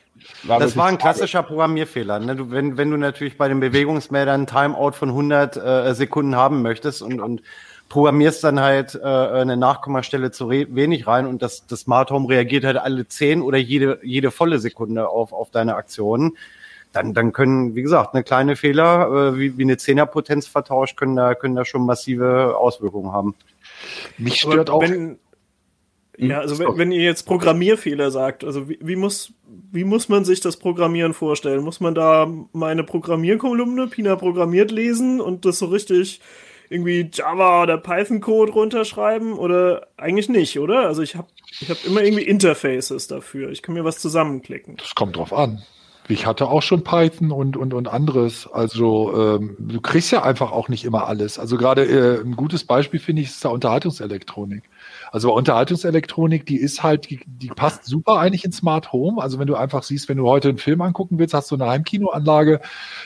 Speaker 5: war das war ein klassischer Programmierfehler. Ne? Du, wenn, wenn du natürlich bei den Bewegungsmeldern ein Timeout von 100 äh, Sekunden haben möchtest und, und programmierst dann halt äh, eine Nachkommastelle zu wenig rein und das, das Smart Home reagiert halt alle 10 oder jede, jede volle Sekunde auf, auf deine Aktionen, dann, dann können, wie gesagt, eine kleine Fehler, äh, wie, wie eine Zehnerpotenz vertauscht, können da, können da schon massive Auswirkungen haben.
Speaker 1: Mich stört Aber auch. Wenn, ja, also wenn, wenn, ihr jetzt Programmierfehler sagt, also wie, wie, muss, wie muss man sich das Programmieren vorstellen? Muss man da meine Programmierkolumne, Pina programmiert lesen und das so richtig irgendwie Java oder Python-Code runterschreiben oder eigentlich nicht, oder? Also ich habe ich hab immer irgendwie Interfaces dafür. Ich kann mir was zusammenklicken.
Speaker 4: Das kommt drauf an. Ich hatte auch schon Python und, und, und anderes. Also ähm, du kriegst ja einfach auch nicht immer alles. Also gerade äh, ein gutes Beispiel finde ich ist da Unterhaltungselektronik Also bei Unterhaltungselektronik, die ist halt, die, die passt super eigentlich in Smart Home. Also wenn du einfach siehst, wenn du heute einen Film angucken willst, hast du eine Heimkinoanlage,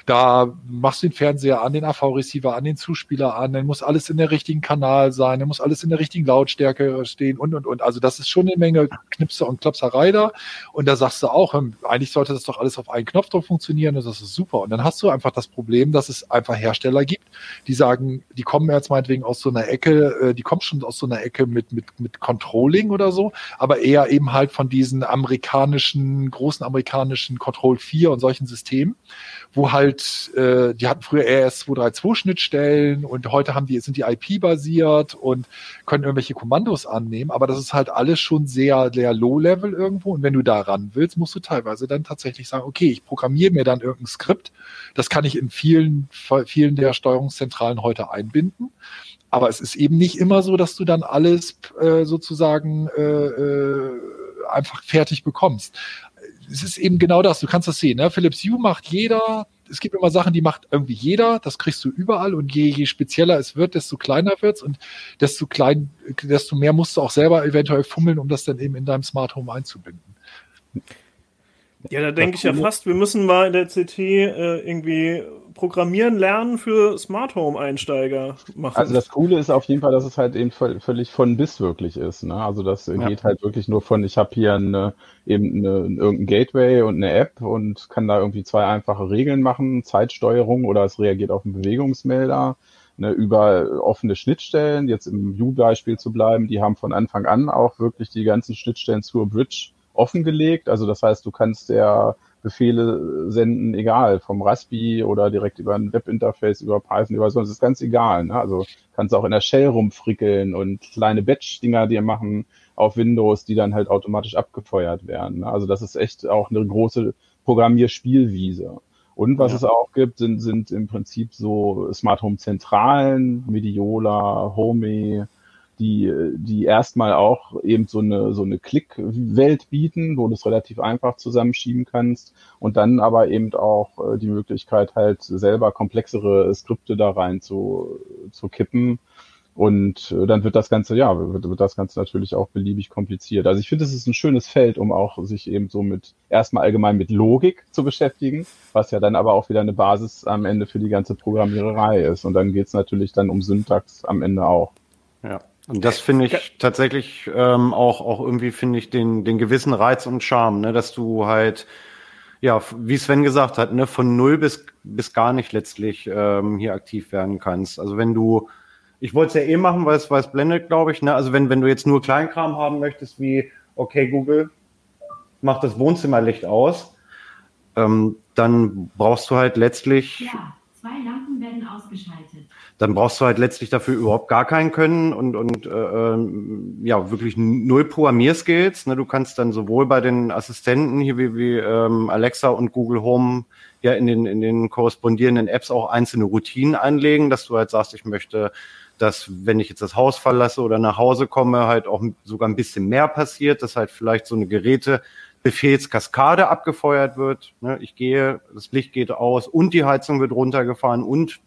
Speaker 4: da machst du den Fernseher an, den AV-Receiver an, den Zuspieler an, dann muss alles in der richtigen Kanal sein, dann muss alles in der richtigen Lautstärke stehen und, und, und. Also das ist schon eine Menge Knipse und Klopserei da. Und da sagst du auch, hm, eigentlich sollte das doch alles auf einen Knopfdruck funktionieren und das ist super. Und dann hast du einfach das Problem, dass es einfach Hersteller gibt, die sagen, die kommen jetzt meinetwegen aus so einer Ecke, äh, die kommen schon aus so einer Ecke mit, mit, mit Controlling oder so, aber eher eben halt von diesen amerikanischen, großen amerikanischen Control 4 und solchen Systemen, wo halt, äh, die hatten früher RS232-Schnittstellen und heute haben die, sind die IP-basiert und können irgendwelche Kommandos annehmen, aber das ist halt alles schon sehr, sehr low-level irgendwo und wenn du da ran willst, musst du teilweise dann tatsächlich sagen, okay, ich programmiere mir dann irgendein Skript, das kann ich in vielen, vielen der Steuerungszentralen heute einbinden aber es ist eben nicht immer so, dass du dann alles äh, sozusagen äh, äh, einfach fertig bekommst. Es ist eben genau das, du kannst das sehen. Ne? Philips Hue macht jeder, es gibt immer Sachen, die macht irgendwie jeder, das kriegst du überall und je, je spezieller es wird, desto kleiner wird's und desto klein, desto mehr musst du auch selber eventuell fummeln, um das dann eben in deinem Smart Home einzubinden.
Speaker 1: Ja, da denke ich ja fast, wir müssen mal in der CT äh, irgendwie Programmieren lernen für Smart Home Einsteiger machen.
Speaker 3: Also das Coole ist auf jeden Fall, dass es halt eben völlig von bis wirklich ist. Ne? Also das ja. geht halt wirklich nur von, ich habe hier eine, eben eine, irgendein Gateway und eine App und kann da irgendwie zwei einfache Regeln machen, Zeitsteuerung oder es reagiert auf einen Bewegungsmelder. Ne, über offene Schnittstellen, jetzt im View-Beispiel zu bleiben, die haben von Anfang an auch wirklich die ganzen Schnittstellen zur Bridge offengelegt. Also das heißt, du kannst der Befehle senden, egal, vom Raspi oder direkt über ein Webinterface, über Python, über so, das ist ganz egal. Ne? Also kannst auch in der Shell rumfrickeln und kleine Batch-Dinger dir machen auf Windows, die dann halt automatisch abgefeuert werden. Ne? Also das ist echt auch eine große Programmierspielwiese. Und was ja. es auch gibt, sind, sind im Prinzip so Smart Home Zentralen, Mediola, Homey, die, die erstmal auch eben so eine, so eine Klick-Welt bieten, wo du es relativ einfach zusammenschieben kannst und dann aber eben auch äh, die Möglichkeit halt selber komplexere Skripte da rein zu, zu kippen. Und äh, dann wird das Ganze, ja, wird, wird das Ganze natürlich auch beliebig kompliziert. Also ich finde, es ist ein schönes Feld, um auch sich eben so mit, erstmal allgemein mit Logik zu beschäftigen, was ja dann aber auch wieder eine Basis am Ende für die ganze Programmiererei ist. Und dann geht's natürlich dann um Syntax am Ende auch.
Speaker 5: Ja. Und das finde ich tatsächlich ähm, auch, auch irgendwie, finde ich, den, den gewissen Reiz und Charme, ne, dass du halt, ja, wie Sven gesagt hat, ne, von null bis, bis gar nicht letztlich ähm, hier aktiv werden kannst. Also wenn du, ich wollte es ja eh machen, weil es, blendet, glaube ich, ne? Also wenn, wenn du jetzt nur Kleinkram haben möchtest, wie, okay, Google, mach das Wohnzimmerlicht aus, ähm, dann brauchst du halt letztlich. Ja, zwei Lampen werden ausgeschaltet dann brauchst du halt letztlich dafür überhaupt gar keinen Können und, und äh, ähm, ja, wirklich null Programmierskills. Ne? Du kannst dann sowohl bei den Assistenten hier wie, wie ähm, Alexa und Google Home ja in den, in den korrespondierenden Apps auch einzelne Routinen anlegen, dass du halt sagst, ich möchte dass wenn ich jetzt das Haus verlasse oder nach Hause komme, halt auch sogar ein bisschen mehr passiert, dass halt vielleicht so eine Geräte Befehlskaskade abgefeuert wird. Ne? Ich gehe, das Licht geht aus und die Heizung wird runtergefahren und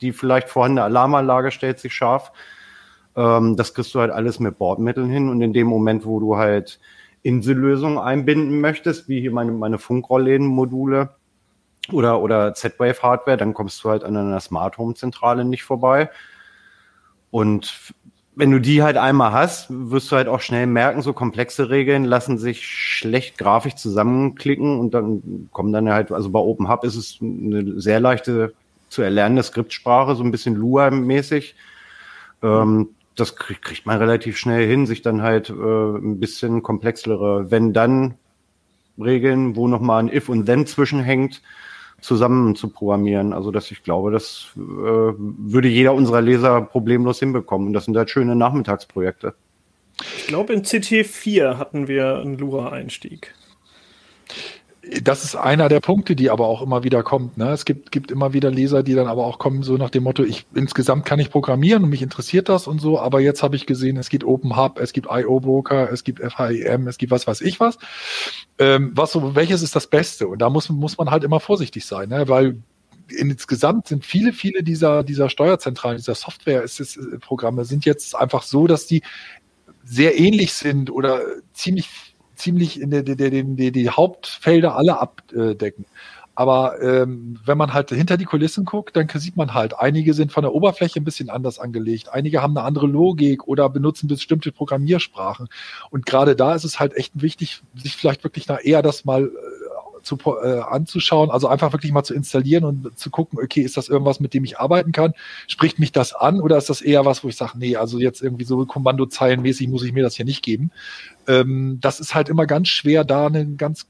Speaker 5: die vielleicht vorhandene Alarmanlage stellt sich scharf. Ähm, das kriegst du halt alles mit Bordmitteln hin und in dem Moment, wo du halt Insellösungen einbinden möchtest, wie hier meine, meine Funkrollläden-Module oder, oder Z-Wave-Hardware, dann kommst du halt an einer Smart Home-Zentrale nicht vorbei. Und wenn du die halt einmal hast, wirst du halt auch schnell merken, so komplexe Regeln lassen sich schlecht grafisch zusammenklicken und dann kommen dann halt, also bei OpenHub ist es eine sehr leichte zu erlernende Skriptsprache, so ein bisschen Lua-mäßig. Ähm, das krieg, kriegt man relativ schnell hin, sich dann halt äh, ein bisschen komplexere, wenn dann Regeln, wo nochmal ein If und Then zwischenhängt, zusammen zu programmieren. Also dass ich glaube, das äh, würde jeder unserer Leser problemlos hinbekommen. Und das sind halt schöne Nachmittagsprojekte.
Speaker 1: Ich glaube, in CT4 hatten wir einen Lura-Einstieg
Speaker 4: das ist einer der Punkte, die aber auch immer wieder kommt. Ne? Es gibt, gibt immer wieder Leser, die dann aber auch kommen, so nach dem Motto, ich insgesamt kann ich programmieren und mich interessiert das und so, aber jetzt habe ich gesehen, es gibt Open Hub, es gibt IO Broker, es gibt FHIM, es gibt was weiß ich was. Ähm, was so, welches ist das Beste? Und da muss, muss man halt immer vorsichtig sein, ne? weil insgesamt sind viele, viele dieser, dieser Steuerzentralen, dieser Software-Programme sind jetzt einfach so, dass die sehr ähnlich sind oder ziemlich, ziemlich in der, der, der, der, die Hauptfelder alle abdecken. Aber ähm, wenn man halt hinter die Kulissen guckt, dann sieht man halt, einige sind von der Oberfläche ein bisschen anders angelegt, einige haben eine andere Logik oder benutzen bestimmte Programmiersprachen. Und gerade da ist es halt echt wichtig, sich vielleicht wirklich nach eher das mal äh, zu, äh, anzuschauen, also einfach wirklich mal zu installieren und zu gucken, okay, ist das irgendwas, mit dem ich arbeiten kann? Spricht mich das an oder ist das eher was, wo ich sage, nee, also jetzt irgendwie so kommandozeilenmäßig muss ich mir das hier nicht geben. Ähm, das ist halt immer ganz schwer, da einen ganz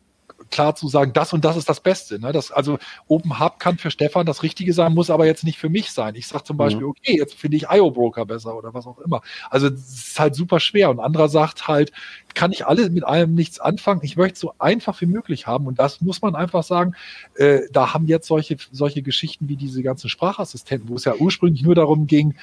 Speaker 4: klar zu sagen, das und das ist das Beste. Ne? Das, also Open Hub kann für Stefan das Richtige sein, muss aber jetzt nicht für mich sein. Ich sage zum mhm. Beispiel, okay, jetzt finde ich IO Broker besser oder was auch immer. Also es ist halt super schwer. Und anderer sagt halt, kann ich alle mit allem nichts anfangen. Ich möchte es so einfach wie möglich haben. Und das muss man einfach sagen. Äh, da haben jetzt solche, solche Geschichten wie diese ganzen Sprachassistenten, wo es ja ursprünglich nur darum ging,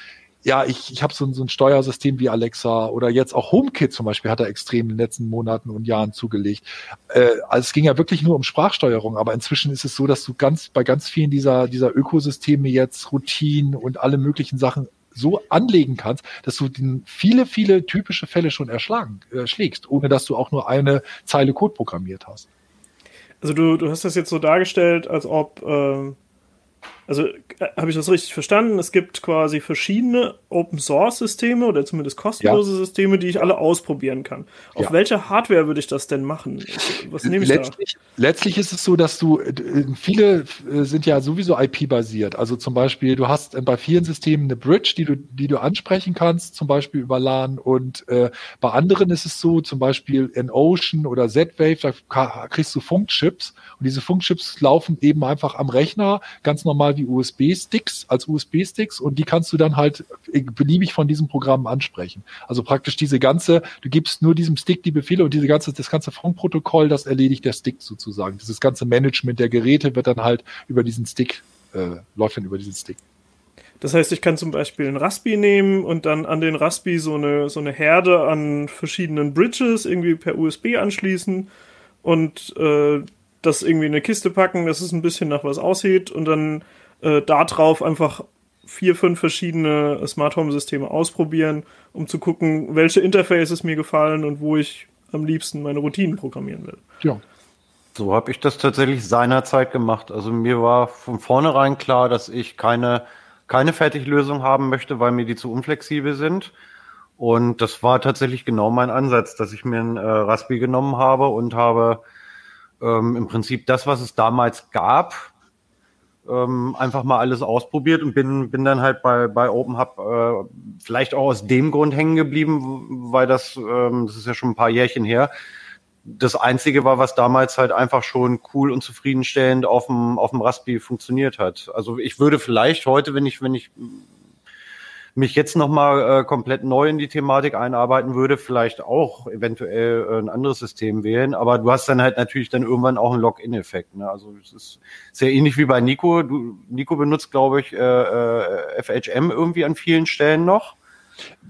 Speaker 4: ja, ich, ich habe so, so ein Steuersystem wie Alexa oder jetzt auch HomeKit zum Beispiel hat er extrem in den letzten Monaten und Jahren zugelegt. Äh, also es ging ja wirklich nur um Sprachsteuerung, aber inzwischen ist es so, dass du ganz bei ganz vielen dieser, dieser Ökosysteme jetzt Routinen und alle möglichen Sachen so anlegen kannst, dass du viele, viele typische Fälle schon erschlagen, äh, schlägst, ohne dass du auch nur eine Zeile Code programmiert hast.
Speaker 1: Also du, du hast das jetzt so dargestellt, als ob äh also äh, habe ich das richtig verstanden? Es gibt quasi verschiedene Open Source Systeme oder zumindest kostenlose ja. Systeme, die ich alle ausprobieren kann. Auf ja. welche Hardware würde ich das denn machen?
Speaker 4: Was nehme ich letztlich, da? Letztlich ist es so, dass du äh, viele äh, sind ja sowieso IP-basiert. Also zum Beispiel, du hast bei vielen Systemen eine Bridge, die du, die du ansprechen kannst, zum Beispiel über LAN. Und äh, bei anderen ist es so, zum Beispiel in Ocean oder Z-Wave, da kriegst du Funkchips und diese Funkchips laufen eben einfach am Rechner ganz normal wie USB-Sticks als USB-Sticks und die kannst du dann halt beliebig von diesem Programm ansprechen. Also praktisch diese ganze, du gibst nur diesem Stick die Befehle und diese ganze, das ganze Funkprotokoll, das erledigt der Stick sozusagen. Dieses ganze Management der Geräte wird dann halt über diesen Stick, äh, läuft dann über diesen Stick.
Speaker 1: Das heißt, ich kann zum Beispiel einen Raspi nehmen und dann an den Raspi so eine, so eine Herde an verschiedenen Bridges irgendwie per USB anschließen und äh, das irgendwie in eine Kiste packen, dass es ein bisschen nach was aussieht und dann äh, darauf einfach vier, fünf verschiedene Smart Home Systeme ausprobieren, um zu gucken, welche Interfaces mir gefallen und wo ich am liebsten meine Routinen programmieren will.
Speaker 5: Ja. So habe ich das tatsächlich seinerzeit gemacht. Also mir war von vornherein klar, dass ich keine, keine Fertiglösung haben möchte, weil mir die zu unflexibel sind. Und das war tatsächlich genau mein Ansatz, dass ich mir ein äh, Raspi genommen habe und habe ähm, im Prinzip das, was es damals gab, ähm, einfach mal alles ausprobiert und bin, bin dann halt bei, bei Open Hub äh, vielleicht auch aus dem Grund hängen geblieben, weil das, ähm, das ist ja schon ein paar Jährchen her, das Einzige war, was damals halt einfach schon cool und zufriedenstellend auf dem, auf dem Raspi funktioniert hat. Also ich würde vielleicht heute, wenn ich, wenn ich mich jetzt nochmal äh, komplett neu in die Thematik einarbeiten würde, vielleicht auch eventuell äh, ein anderes System wählen. Aber du hast dann halt natürlich dann irgendwann auch einen Login-Effekt. Ne? Also es ist sehr ähnlich wie bei Nico. Du, Nico benutzt, glaube ich, äh, äh, FHM irgendwie an vielen Stellen noch.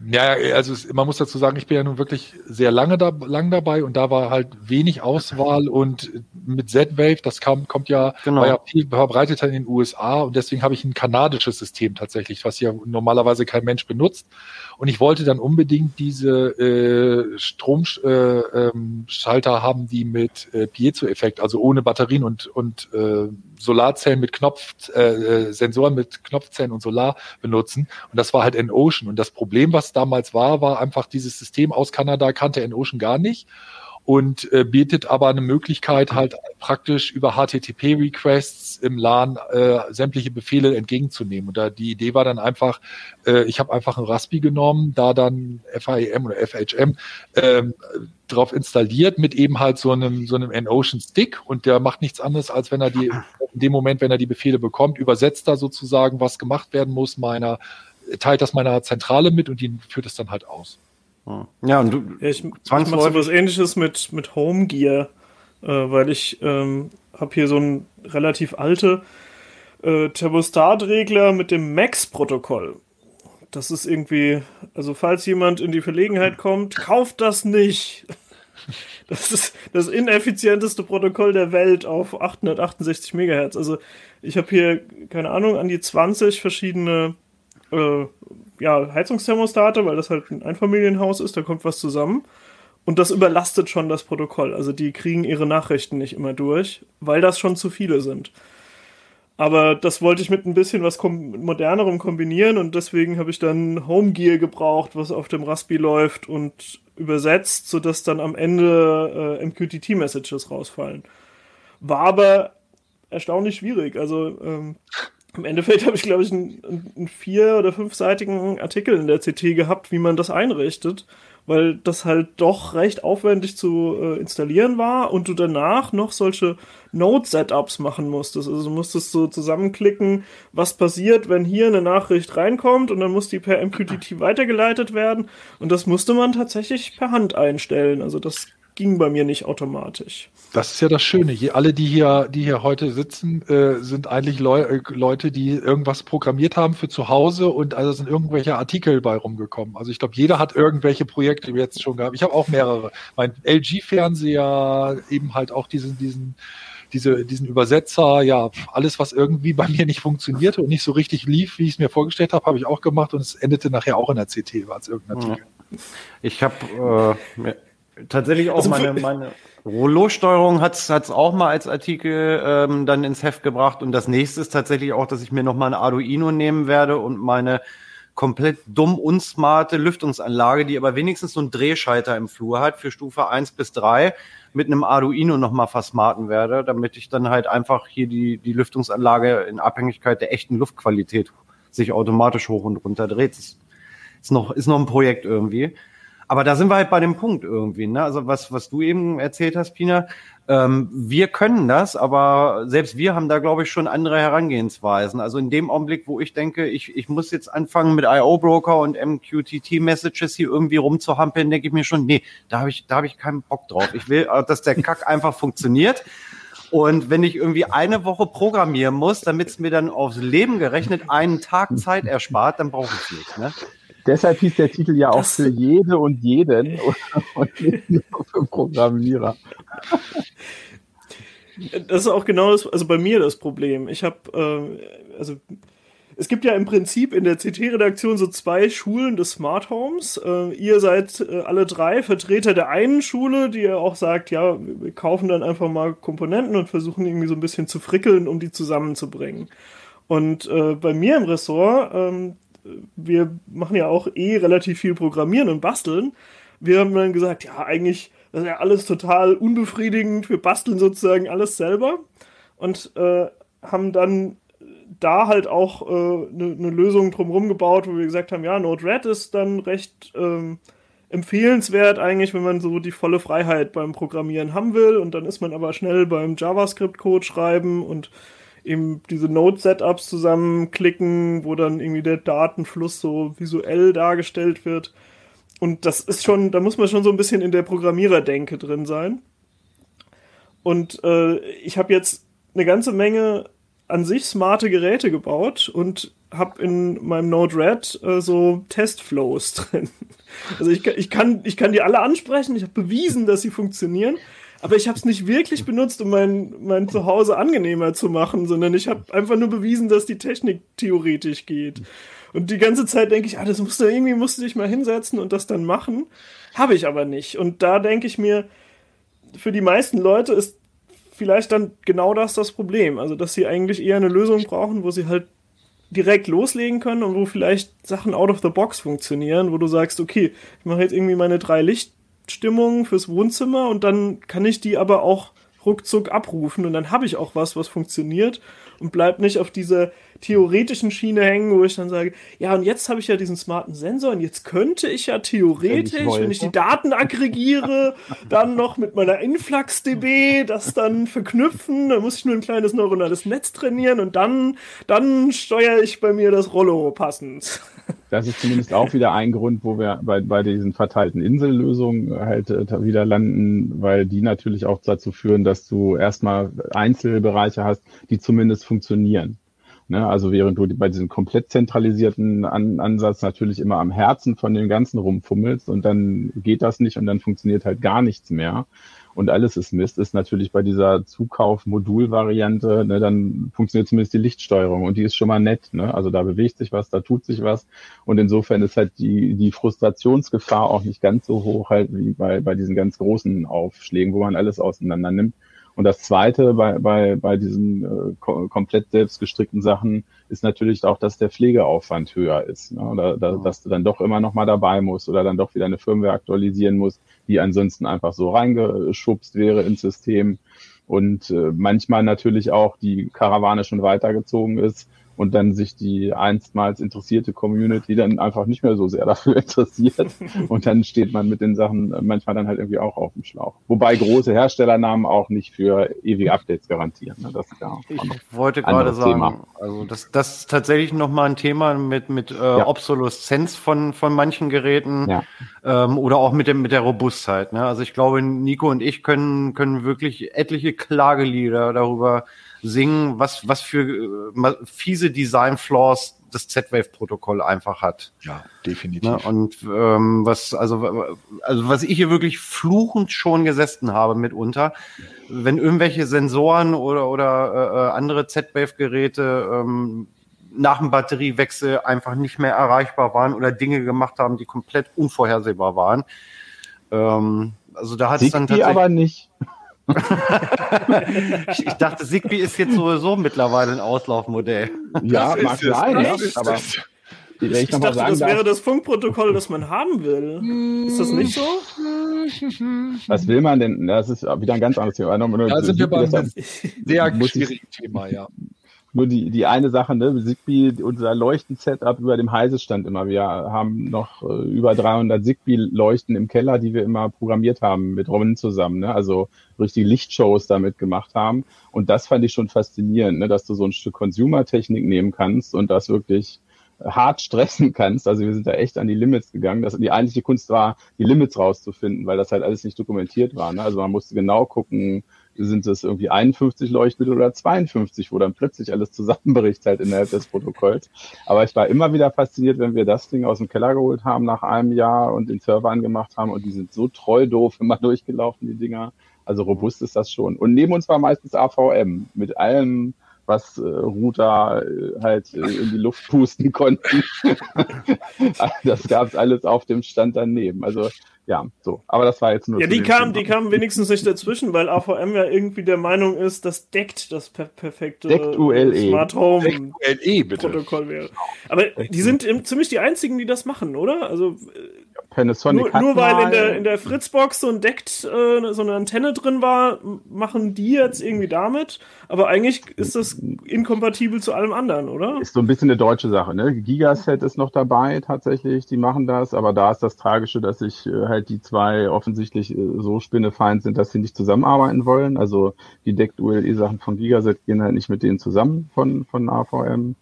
Speaker 4: Ja, also es, man muss dazu sagen, ich bin ja nun wirklich sehr lange da, lang dabei und da war halt wenig Auswahl und mit Z-Wave, das kam, kommt ja, genau. war ja viel verbreiteter in den USA und deswegen habe ich ein kanadisches System tatsächlich, was ja normalerweise kein Mensch benutzt. Und ich wollte dann unbedingt diese äh, Stromschalter äh, ähm, haben, die mit äh, Piezo-Effekt, also ohne Batterien und, und äh, Solarzellen mit Knopf, äh, Sensoren mit Knopfzellen und Solar benutzen. Und das war halt N-Ocean. Und das Problem, was damals war, war einfach dieses System aus Kanada kannte N-Ocean gar nicht und äh, bietet aber eine Möglichkeit, halt praktisch über HTTP-Requests im LAN äh, sämtliche Befehle entgegenzunehmen. Und da die Idee war dann einfach, äh, ich habe einfach ein Raspi genommen, da dann FIM oder FHM ähm, drauf installiert mit eben halt so einem so einem N-Ocean Stick und der macht nichts anderes, als wenn er die in dem Moment, wenn er die Befehle bekommt, übersetzt da sozusagen, was gemacht werden muss, meiner teilt das meiner Zentrale mit und die führt es dann halt aus.
Speaker 1: Ja, und du, ja, ich, ich mache so was ähnliches mit, mit Home Gear, äh, weil ich ähm, habe hier so ein relativ alte äh, Thermostatregler mit dem Max-Protokoll. Das ist irgendwie, also falls jemand in die Verlegenheit kommt, kauft das nicht. Das ist das ineffizienteste Protokoll der Welt auf 868 Megahertz. Also ich habe hier, keine Ahnung, an die 20 verschiedene äh, ja, Heizungsthermostate, weil das halt ein Einfamilienhaus ist, da kommt was zusammen. Und das überlastet schon das Protokoll. Also die kriegen ihre Nachrichten nicht immer durch, weil das schon zu viele sind. Aber das wollte ich mit ein bisschen was kom modernerem kombinieren und deswegen habe ich dann Homegear gebraucht, was auf dem Raspi läuft und übersetzt, sodass dann am Ende äh, MQTT-Messages rausfallen. War aber erstaunlich schwierig. Also ähm, im Endeffekt habe ich, glaube ich, einen, einen vier- oder fünfseitigen Artikel in der CT gehabt, wie man das einrichtet, weil das halt doch recht aufwendig zu äh, installieren war und du danach noch solche Node-Setups machen musstest. Also du musstest so zusammenklicken, was passiert, wenn hier eine Nachricht reinkommt und dann muss die per MQTT weitergeleitet werden und das musste man tatsächlich per Hand einstellen. Also das ging bei mir nicht automatisch.
Speaker 4: Das ist ja das Schöne. Alle, die hier, die hier heute sitzen, äh, sind eigentlich Leu äh, Leute, die irgendwas programmiert haben für zu Hause und also sind irgendwelche Artikel bei rumgekommen. Also ich glaube, jeder hat irgendwelche Projekte jetzt schon gehabt. Ich habe auch mehrere. Mein LG-Fernseher, eben halt auch diesen, diesen, diese, diesen Übersetzer, ja, alles, was irgendwie bei mir nicht funktionierte und nicht so richtig lief, wie ich es mir vorgestellt habe, habe ich auch gemacht und es endete nachher auch in der CT, war es irgendein Artikel.
Speaker 5: Ich habe äh, tatsächlich auch also meine, meine Rollo-Steuerung hat es auch mal als Artikel ähm, dann ins Heft gebracht. Und das nächste ist tatsächlich auch, dass ich mir noch mal ein Arduino nehmen werde und meine komplett dumm unsmarte Lüftungsanlage, die aber wenigstens so einen Drehschalter im Flur hat für Stufe 1 bis 3, mit einem Arduino noch mal versmarten werde, damit ich dann halt einfach hier die, die Lüftungsanlage in Abhängigkeit der echten Luftqualität sich automatisch hoch und runter dreht. Ist noch, ist noch ein Projekt irgendwie. Aber da sind wir halt bei dem Punkt irgendwie, ne? Also was, was du eben erzählt hast, Pina, ähm, wir können das, aber selbst wir haben da, glaube ich, schon andere Herangehensweisen. Also in dem Augenblick, wo ich denke, ich, ich muss jetzt anfangen mit IO-Broker und MQTT-Messages hier irgendwie rumzuhampeln, denke ich mir schon, nee, da habe ich, da habe ich keinen Bock drauf. Ich will, äh, dass der Kack einfach funktioniert. Und wenn ich irgendwie eine Woche programmieren muss, damit es mir dann aufs Leben gerechnet einen Tag Zeit erspart, dann brauche ich es nicht. Ne?
Speaker 3: Deshalb hieß der Titel ja auch das für jede und jeden und nicht nur für Programmierer.
Speaker 1: Das ist auch genau das, also bei mir das Problem. Ich habe, äh, also es gibt ja im Prinzip in der CT-Redaktion so zwei Schulen des Smart Homes. Äh, ihr seid äh, alle drei Vertreter der einen Schule, die ja auch sagt, ja, wir kaufen dann einfach mal Komponenten und versuchen irgendwie so ein bisschen zu frickeln, um die zusammenzubringen. Und äh, bei mir im Ressort, ähm, wir machen ja auch eh relativ viel Programmieren und Basteln. Wir haben dann gesagt, ja, eigentlich, das ist ja alles total unbefriedigend. Wir basteln sozusagen alles selber und äh, haben dann da halt auch eine äh, ne, ne Lösung drumherum gebaut, wo wir gesagt haben, ja, Node-RED ist dann recht ähm, empfehlenswert eigentlich, wenn man so die volle Freiheit beim Programmieren haben will und dann ist man aber schnell beim JavaScript-Code schreiben und eben diese Node-Setups zusammenklicken, wo dann irgendwie der Datenfluss so visuell dargestellt wird. Und das ist schon, da muss man schon so ein bisschen in der Programmiererdenke drin sein. Und äh, ich habe jetzt eine ganze Menge an sich smarte Geräte gebaut und habe in meinem Node-RED äh, so Testflows drin. Also ich, ich, kann, ich kann die alle ansprechen, ich habe bewiesen, dass sie funktionieren, aber ich habe es nicht wirklich benutzt, um mein, mein Zuhause angenehmer zu machen, sondern ich habe einfach nur bewiesen, dass die Technik theoretisch geht. Und die ganze Zeit denke ich, ah, das musst du irgendwie musst du dich mal hinsetzen und das dann machen. Habe ich aber nicht. Und da denke ich mir, für die meisten Leute ist vielleicht dann genau das das Problem. Also, dass sie eigentlich eher eine Lösung brauchen, wo sie halt direkt loslegen können und wo vielleicht Sachen out of the box funktionieren, wo du sagst, okay, ich mache jetzt irgendwie meine drei Licht Stimmung fürs Wohnzimmer und dann kann ich die aber auch ruckzuck abrufen und dann habe ich auch was, was funktioniert und bleibt nicht auf dieser theoretischen Schiene hängen, wo ich dann sage, ja, und jetzt habe ich ja diesen smarten Sensor und jetzt könnte ich ja theoretisch, wenn ich, wenn ich die Daten aggregiere, dann noch mit meiner InfluxDB das dann verknüpfen, dann muss ich nur ein kleines neuronales Netz trainieren und dann, dann steuere ich bei mir das Rollo passend.
Speaker 3: Das ist zumindest auch wieder ein Grund, wo wir bei, bei diesen verteilten Insellösungen halt äh, wieder landen, weil die natürlich auch dazu führen, dass du erstmal Einzelbereiche hast, die zumindest funktionieren. Ne? Also während du bei diesem komplett zentralisierten An Ansatz natürlich immer am Herzen von dem Ganzen rumfummelst und dann geht das nicht und dann funktioniert halt gar nichts mehr. Und alles ist Mist, ist natürlich bei dieser Zukauf-Modul-Variante, ne, dann funktioniert zumindest die Lichtsteuerung und die ist schon mal nett. Ne? Also da bewegt sich was, da tut sich was und insofern ist halt die, die Frustrationsgefahr auch nicht ganz so hoch halt wie bei, bei diesen ganz großen Aufschlägen, wo man alles auseinander nimmt. Und das Zweite bei, bei, bei diesen äh, komplett selbst gestrickten Sachen ist natürlich auch, dass der Pflegeaufwand höher ist. Ne? Oder da, dass du dann doch immer noch mal dabei musst oder dann doch wieder eine Firmware aktualisieren musst, die ansonsten einfach so reingeschubst wäre ins System. Und äh, manchmal natürlich auch die Karawane schon weitergezogen ist und dann sich die einstmals interessierte Community dann einfach nicht mehr so sehr dafür interessiert und dann steht man mit den Sachen manchmal dann halt irgendwie auch auf dem Schlauch. Wobei große Herstellernamen auch nicht für ewige Updates garantieren. Ne? Das ist ja
Speaker 5: ich wollte gerade sagen,
Speaker 3: Thema.
Speaker 5: also das, das ist tatsächlich nochmal ein Thema mit, mit äh, ja. Obsoleszenz von, von manchen Geräten
Speaker 3: ja.
Speaker 5: ähm, oder auch mit, dem, mit der Robustheit. Ne? Also ich glaube, Nico und ich können, können wirklich etliche Klagelieder darüber singen, was, was für äh, fiese Design-Flaws das Z-Wave-Protokoll einfach hat.
Speaker 4: Ja, definitiv.
Speaker 5: Ne? Und ähm, was, also, also was ich hier wirklich fluchend schon gesessen habe mitunter, wenn irgendwelche Sensoren oder, oder äh, andere Z-Wave-Geräte ähm, nach dem Batteriewechsel einfach nicht mehr erreichbar waren oder Dinge gemacht haben, die komplett unvorhersehbar waren. Ähm, also da hat es dann
Speaker 3: tatsächlich aber nicht
Speaker 5: ich, ich, dachte, Zigbee ist jetzt sowieso mittlerweile ein Auslaufmodell.
Speaker 3: Ja, mag sein, ja, aber
Speaker 1: ich, ich dachte, das wäre das Funkprotokoll, das man haben will. Ist das nicht so?
Speaker 3: Was will man denn? Das ist wieder ein ganz anderes Thema.
Speaker 4: Da sind wir beim sehr schwierigen Thema, ja.
Speaker 3: Nur die, die eine Sache, ne, Zigbee, unser Leuchten-Setup über dem Heise stand immer. Wir haben noch äh, über 300 Zigbee-Leuchten im Keller, die wir immer programmiert haben mit Robin zusammen, ne? also richtige Lichtshows damit gemacht haben. Und das fand ich schon faszinierend, ne? dass du so ein Stück Consumer-Technik nehmen kannst und das wirklich hart stressen kannst. Also wir sind da echt an die Limits gegangen. Das, die eigentliche Kunst war, die Limits rauszufinden, weil das halt alles nicht dokumentiert war. Ne? Also man musste genau gucken, sind es irgendwie 51 Leuchtmittel oder 52, wo dann plötzlich alles zusammenbricht halt innerhalb des Protokolls. Aber ich war immer wieder fasziniert, wenn wir das Ding aus dem Keller geholt haben nach einem Jahr und den Server angemacht haben und die sind so treu doof immer durchgelaufen, die Dinger. Also robust ist das schon. Und neben uns war meistens AVM mit allem, was äh, Router äh, halt äh, in die Luft pusten konnten. das gab's alles auf dem Stand daneben. Also ja, so. Aber das war jetzt nur.
Speaker 1: Ja, die kamen, die kamen wenigstens nicht dazwischen, weil AVM ja irgendwie der Meinung ist, das deckt das per perfekte
Speaker 3: deckt ULE.
Speaker 1: Smart Home
Speaker 4: ULE, bitte.
Speaker 1: Protokoll wäre. Aber die sind ziemlich die einzigen, die das machen, oder? Also
Speaker 3: Panasonic
Speaker 1: nur, nur weil in der, in der Fritzbox so ein deckt äh, so eine Antenne drin war, machen die jetzt irgendwie damit. Aber eigentlich ist das inkompatibel zu allem anderen, oder?
Speaker 3: Ist so ein bisschen eine deutsche Sache. Ne? Gigaset ist noch dabei tatsächlich, die machen das. Aber da ist das Tragische, dass ich äh, halt die zwei offensichtlich äh, so spinnefeind sind, dass sie nicht zusammenarbeiten wollen. Also die deckt ULE-Sachen von Gigaset gehen halt nicht mit denen zusammen von, von AVM.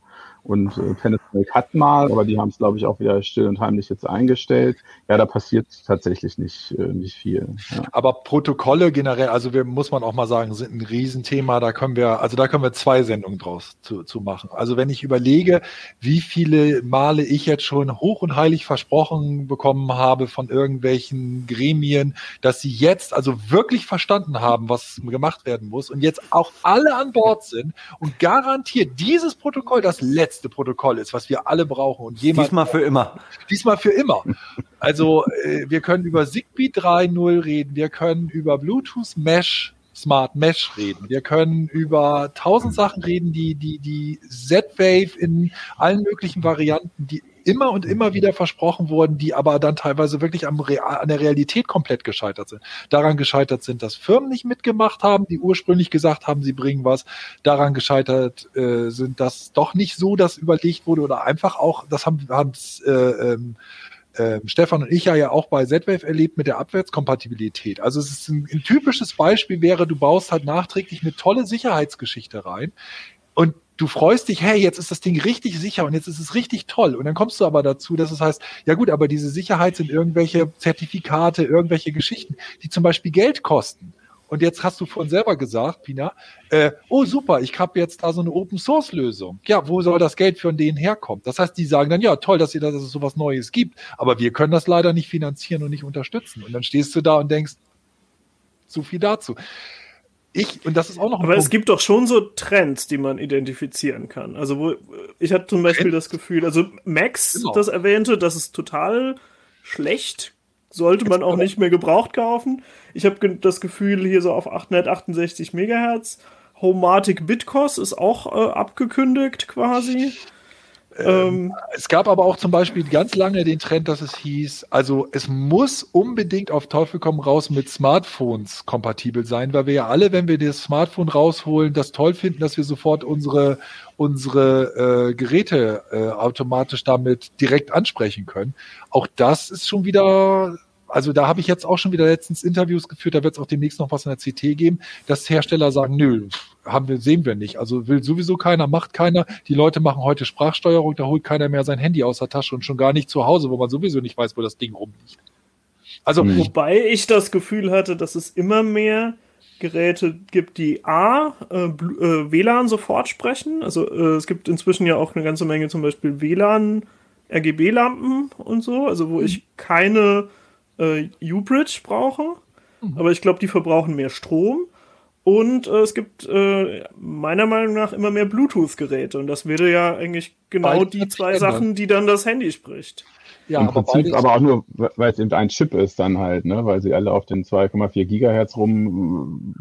Speaker 3: Und äh, Panasonic hat mal, aber die haben es, glaube ich, auch wieder still und heimlich jetzt eingestellt. Ja, da passiert tatsächlich nicht, äh, nicht viel. Ja.
Speaker 4: Aber Protokolle generell, also wir, muss man auch mal sagen, sind ein Riesenthema. Da können wir, also da können wir zwei Sendungen draus zu, zu machen. Also wenn ich überlege, wie viele Male ich jetzt schon hoch und heilig versprochen bekommen habe von irgendwelchen Gremien, dass sie jetzt also wirklich verstanden haben, was gemacht werden muss und jetzt auch alle an Bord sind und garantiert dieses Protokoll das letzte letzte Protokoll ist, was wir alle brauchen. Und
Speaker 5: jemand, diesmal für immer.
Speaker 4: Diesmal für immer. Also äh, wir können über Zigbee 3.0 reden, wir können über Bluetooth Mesh Smart Mesh reden. Wir können über tausend Sachen reden, die, die, die Z-Wave in allen möglichen Varianten, die immer und immer wieder versprochen wurden, die aber dann teilweise wirklich am Real, an der Realität komplett gescheitert sind. Daran gescheitert sind, dass Firmen nicht mitgemacht haben, die ursprünglich gesagt haben, sie bringen was. Daran gescheitert äh, sind, dass doch nicht so das überlegt wurde oder einfach auch, das haben, haben äh, ähm, äh, Stefan und ich ja, ja auch bei Z-Wave erlebt mit der Abwärtskompatibilität. Also es ist ein, ein, typisches Beispiel wäre, du baust halt nachträglich eine tolle Sicherheitsgeschichte rein und du freust dich, hey, jetzt ist das Ding richtig sicher und jetzt ist es richtig toll. Und dann kommst du aber dazu, dass es heißt, ja gut, aber diese Sicherheit sind irgendwelche Zertifikate, irgendwelche Geschichten, die zum Beispiel Geld kosten. Und jetzt hast du vorhin selber gesagt, Pina, äh, oh super, ich habe jetzt da so eine Open Source Lösung. Ja, wo soll das Geld von denen herkommen? Das heißt, die sagen dann, ja, toll, dass, ihr, dass es sowas Neues gibt, aber wir können das leider nicht finanzieren und nicht unterstützen. Und dann stehst du da und denkst, so viel dazu. Ich, und das ist auch noch
Speaker 1: ein Aber Punkt. es gibt doch schon so Trends, die man identifizieren kann. Also, wo, ich hatte zum Beispiel Trends? das Gefühl, also Max, genau. das erwähnte, das ist total schlecht, sollte man auch nicht mehr gebraucht kaufen. Ich habe das Gefühl, hier so auf 868 Megahertz. Homatic Bitcos ist auch äh, abgekündigt quasi.
Speaker 4: Ähm, es gab aber auch zum Beispiel ganz lange den Trend, dass es hieß, also es muss unbedingt auf Teufel komm raus mit Smartphones kompatibel sein, weil wir ja alle, wenn wir das Smartphone rausholen, das toll finden, dass wir sofort unsere, unsere äh, Geräte äh, automatisch damit direkt ansprechen können. Auch das ist schon wieder also da habe ich jetzt auch schon wieder letztens Interviews geführt, da wird es auch demnächst noch was in der CT geben, dass Hersteller sagen, nö, haben wir, sehen wir nicht. Also will sowieso keiner, macht keiner. Die Leute machen heute Sprachsteuerung, da holt keiner mehr sein Handy aus der Tasche und schon gar nicht zu Hause, wo man sowieso nicht weiß, wo das Ding rumliegt.
Speaker 1: Also, mhm. wobei ich das Gefühl hatte, dass es immer mehr Geräte gibt, die A, äh, äh, WLAN sofort sprechen. Also äh, es gibt inzwischen ja auch eine ganze Menge zum Beispiel WLAN, RGB-Lampen und so, also wo mhm. ich keine äh, U-Bridge brauche. Mhm. Aber ich glaube, die verbrauchen mehr Strom. Und äh, es gibt äh, meiner Meinung nach immer mehr Bluetooth-Geräte. Und das wäre ja eigentlich genau Beide die zwei Sachen, die dann das Handy spricht.
Speaker 3: Ja, Im aber Prinzip aber auch nur, weil es eben ein Chip ist dann halt, ne? weil sie alle auf den 2,4 Gigahertz rumwandern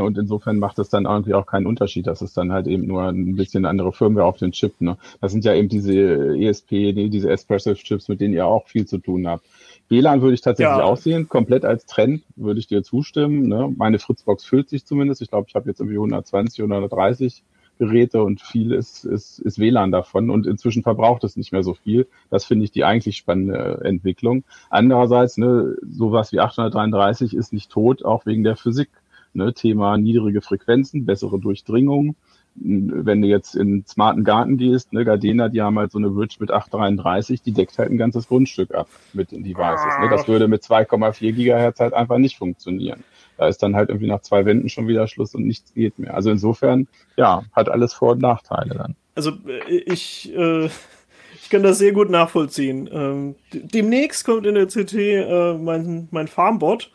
Speaker 3: und insofern macht es dann irgendwie auch keinen Unterschied. Das ist dann halt eben nur ein bisschen andere Firmware auf den Chip. Ne? Das sind ja eben diese ESP, diese Espresso-Chips, mit denen ihr auch viel zu tun habt. WLAN würde ich tatsächlich ja. auch sehen, komplett als Trend würde ich dir zustimmen. Ne? Meine Fritzbox füllt sich zumindest. Ich glaube, ich habe jetzt irgendwie 120, 130 Geräte und viel ist, ist, ist WLAN davon und inzwischen verbraucht es nicht mehr so viel. Das finde ich die eigentlich spannende Entwicklung. Andererseits, ne, sowas wie 833 ist nicht tot, auch wegen der Physik. Ne? Thema niedrige Frequenzen, bessere Durchdringung wenn du jetzt in einen smarten Garten gehst, ne, Gardena, die haben halt so eine Bridge mit 833, die deckt halt ein ganzes Grundstück ab mit den Devices. Ne. Das würde mit 2,4 Gigahertz halt einfach nicht funktionieren. Da ist dann halt irgendwie nach zwei Wänden schon wieder Schluss und nichts geht mehr. Also insofern, ja, hat alles Vor- und Nachteile dann.
Speaker 1: Also äh, ich, äh, ich kann das sehr gut nachvollziehen. Ähm, demnächst kommt in der CT äh, mein, mein Farmbot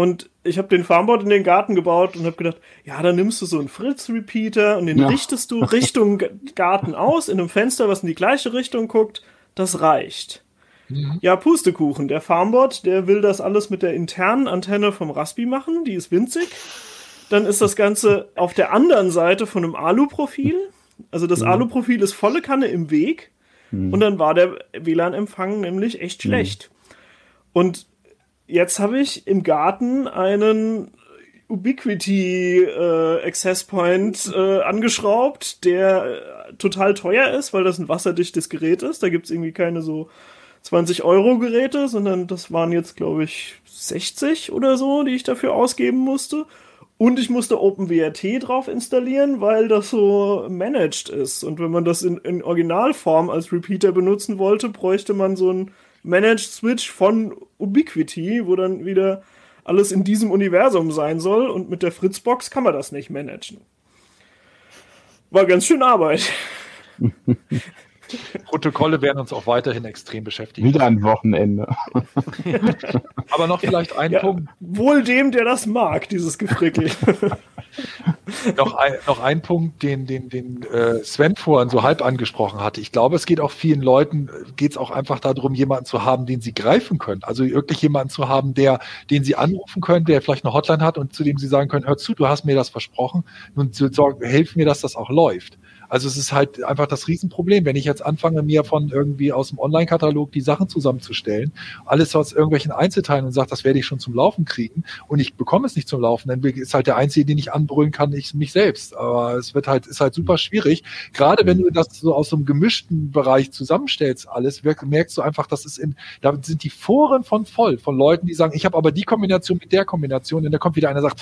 Speaker 1: und ich habe den Farmboard in den Garten gebaut und habe gedacht, ja, dann nimmst du so einen Fritz-Repeater und den ja. richtest du Richtung Garten aus, in einem Fenster, was in die gleiche Richtung guckt. Das reicht. Mhm. Ja, Pustekuchen. Der Farmboard, der will das alles mit der internen Antenne vom Raspi machen. Die ist winzig. Dann ist das Ganze auf der anderen Seite von einem Alu-Profil. Also das mhm. Alu-Profil ist volle Kanne im Weg. Mhm. Und dann war der WLAN-Empfang nämlich echt mhm. schlecht. Und jetzt habe ich im Garten einen Ubiquity äh, Access Point äh, angeschraubt, der äh, total teuer ist, weil das ein wasserdichtes Gerät ist. Da gibt's irgendwie keine so 20 Euro Geräte, sondern das waren jetzt, glaube ich, 60 oder so, die ich dafür ausgeben musste. Und ich musste OpenWRT drauf installieren, weil das so managed ist. Und wenn man das in, in Originalform als Repeater benutzen wollte, bräuchte man so ein Managed Switch von Ubiquiti, wo dann wieder alles in diesem Universum sein soll und mit der Fritzbox kann man das nicht managen. War ganz schön Arbeit.
Speaker 4: Protokolle werden uns auch weiterhin extrem beschäftigen.
Speaker 3: Wieder ein Wochenende.
Speaker 4: Aber noch vielleicht ein ja, Punkt.
Speaker 1: Wohl dem, der das mag, dieses Gefrickel.
Speaker 4: noch, ein, noch ein Punkt, den, den, den äh, Sven vorhin so halb angesprochen hatte. Ich glaube, es geht auch vielen Leuten, geht es auch einfach darum, jemanden zu haben, den sie greifen können. Also wirklich jemanden zu haben, der, den sie anrufen können, der vielleicht eine Hotline hat und zu dem sie sagen können, hör zu, du hast mir das versprochen und hilf mir, dass das auch läuft. Also es ist halt einfach das Riesenproblem, wenn ich jetzt anfange, mir von irgendwie aus dem Online-Katalog die Sachen zusammenzustellen, alles aus irgendwelchen Einzelteilen und sage, das werde ich schon zum Laufen kriegen und ich bekomme es nicht zum Laufen, dann ist halt der Einzige, den ich anbrüllen kann, ich mich selbst. Aber es wird halt, ist halt super schwierig. Gerade wenn du das so aus so einem gemischten Bereich zusammenstellst, alles, merkst du einfach, das ist in, da sind die Foren von voll, von Leuten, die sagen, ich habe aber die Kombination mit der Kombination und da kommt wieder einer, sagt,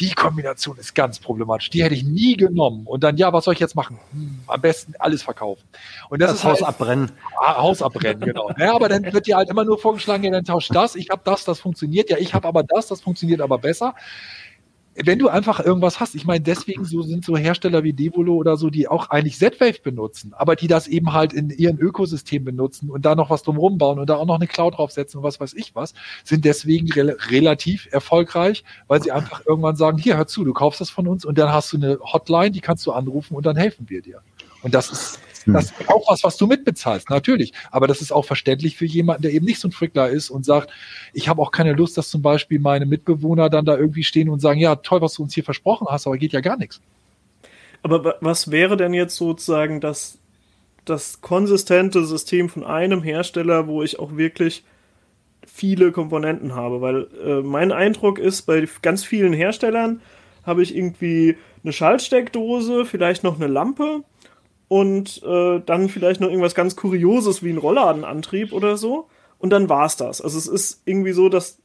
Speaker 4: die Kombination ist ganz problematisch. Die hätte ich nie genommen. Und dann, ja, was soll ich jetzt machen? Hm, am besten alles verkaufen. Und das, das ist
Speaker 5: Haus halt, abbrennen.
Speaker 4: Ah, Haus abbrennen, genau. ja, aber dann wird dir halt immer nur vorgeschlagen, ja, dann tausch das, ich habe das, das funktioniert. Ja, ich habe aber das, das funktioniert aber besser. Wenn du einfach irgendwas hast, ich meine, deswegen so sind so Hersteller wie Devolo oder so, die auch eigentlich Z-Wave benutzen, aber die das eben halt in ihren Ökosystem benutzen und da noch was drumherum bauen und da auch noch eine Cloud draufsetzen und was weiß ich was, sind deswegen re relativ erfolgreich, weil sie einfach irgendwann sagen, hier, hör zu, du kaufst das von uns und dann hast du eine Hotline, die kannst du anrufen und dann helfen wir dir. Und das ist. Das ist auch was, was du mitbezahlst, natürlich. Aber das ist auch verständlich für jemanden, der eben nicht so ein Frickler ist und sagt, ich habe auch keine Lust, dass zum Beispiel meine Mitbewohner dann da irgendwie stehen und sagen, ja, toll, was du uns hier versprochen hast, aber geht ja gar nichts.
Speaker 1: Aber was wäre denn jetzt sozusagen das, das konsistente System von einem Hersteller, wo ich auch wirklich viele Komponenten habe? Weil äh, mein Eindruck ist, bei ganz vielen Herstellern habe ich irgendwie eine Schaltsteckdose, vielleicht noch eine Lampe und äh, dann vielleicht noch irgendwas ganz Kurioses wie ein Rollladenantrieb oder so. Und dann war's das. Also es ist irgendwie so, dass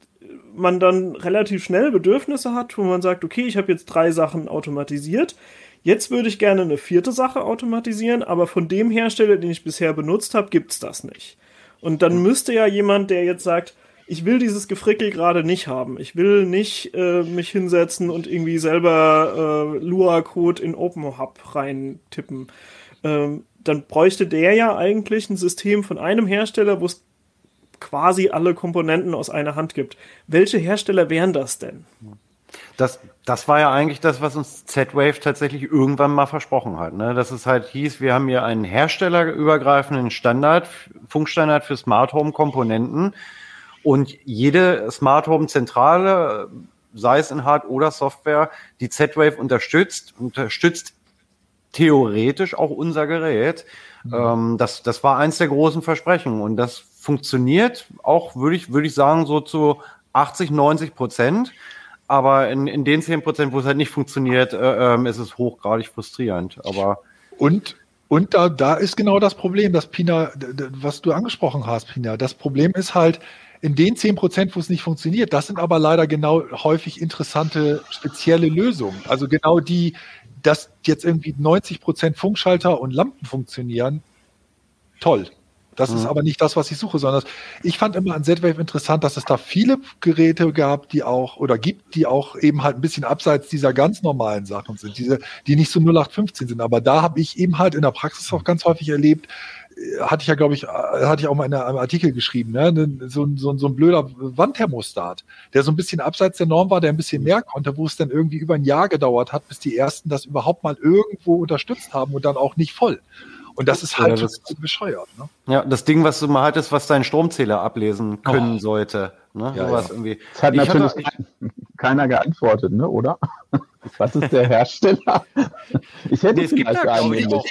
Speaker 1: man dann relativ schnell Bedürfnisse hat, wo man sagt, okay, ich habe jetzt drei Sachen automatisiert. Jetzt würde ich gerne eine vierte Sache automatisieren, aber von dem Hersteller, den ich bisher benutzt habe, gibt's das nicht. Und dann müsste ja jemand, der jetzt sagt, ich will dieses Gefrickel gerade nicht haben. Ich will nicht äh, mich hinsetzen und irgendwie selber äh, Lua-Code in OpenHub reintippen ähm, dann bräuchte der ja eigentlich ein System von einem Hersteller, wo es quasi alle Komponenten aus einer Hand gibt. Welche Hersteller wären das denn?
Speaker 5: Das, das war ja eigentlich das, was uns Z-Wave tatsächlich irgendwann mal versprochen hat. Ne? Dass es halt hieß, wir haben hier einen herstellerübergreifenden Standard, Funkstandard für Smart Home Komponenten und jede Smart Home Zentrale, sei es in Hard- oder Software, die Z-Wave unterstützt, unterstützt theoretisch auch unser Gerät. Mhm. Ähm, das, das war eins der großen Versprechen und das funktioniert auch, würde ich, würde ich sagen, so zu 80, 90 Prozent. Aber in, in den 10 Prozent, wo es halt nicht funktioniert, äh, äh, ist es hochgradig frustrierend. Aber
Speaker 4: und und da, da ist genau das Problem, dass Pina, was du angesprochen hast, Pina. Das Problem ist halt, in den 10 Prozent, wo es nicht funktioniert, das sind aber leider genau häufig interessante spezielle Lösungen. Also genau die, dass jetzt irgendwie 90 Prozent Funkschalter und Lampen funktionieren, toll. Das mhm. ist aber nicht das, was ich suche, sondern ich fand immer an Z-Wave interessant, dass es da viele Geräte gab, die auch oder gibt, die auch eben halt ein bisschen abseits dieser ganz normalen Sachen sind, diese, die nicht so 0815 sind. Aber da habe ich eben halt in der Praxis auch ganz häufig erlebt, hatte ich ja, glaube ich, äh, hatte ich auch mal in einem Artikel geschrieben, ne? so, so, so ein blöder Wandthermostat, der so ein bisschen abseits der Norm war, der ein bisschen mehr konnte, wo es dann irgendwie über ein Jahr gedauert hat, bis die ersten das überhaupt mal irgendwo unterstützt haben und dann auch nicht voll. Und das ist halt ja, das, bescheuert. Ne?
Speaker 5: Ja, das Ding, was du mal hattest, was dein Stromzähler ablesen können oh. sollte. Ne?
Speaker 3: Ja, ja. irgendwie. Das hat ich natürlich hatte, keiner geantwortet, ne? oder? Was ist der Hersteller? Ich hätte nee, vielleicht da, einen. Ich, doch,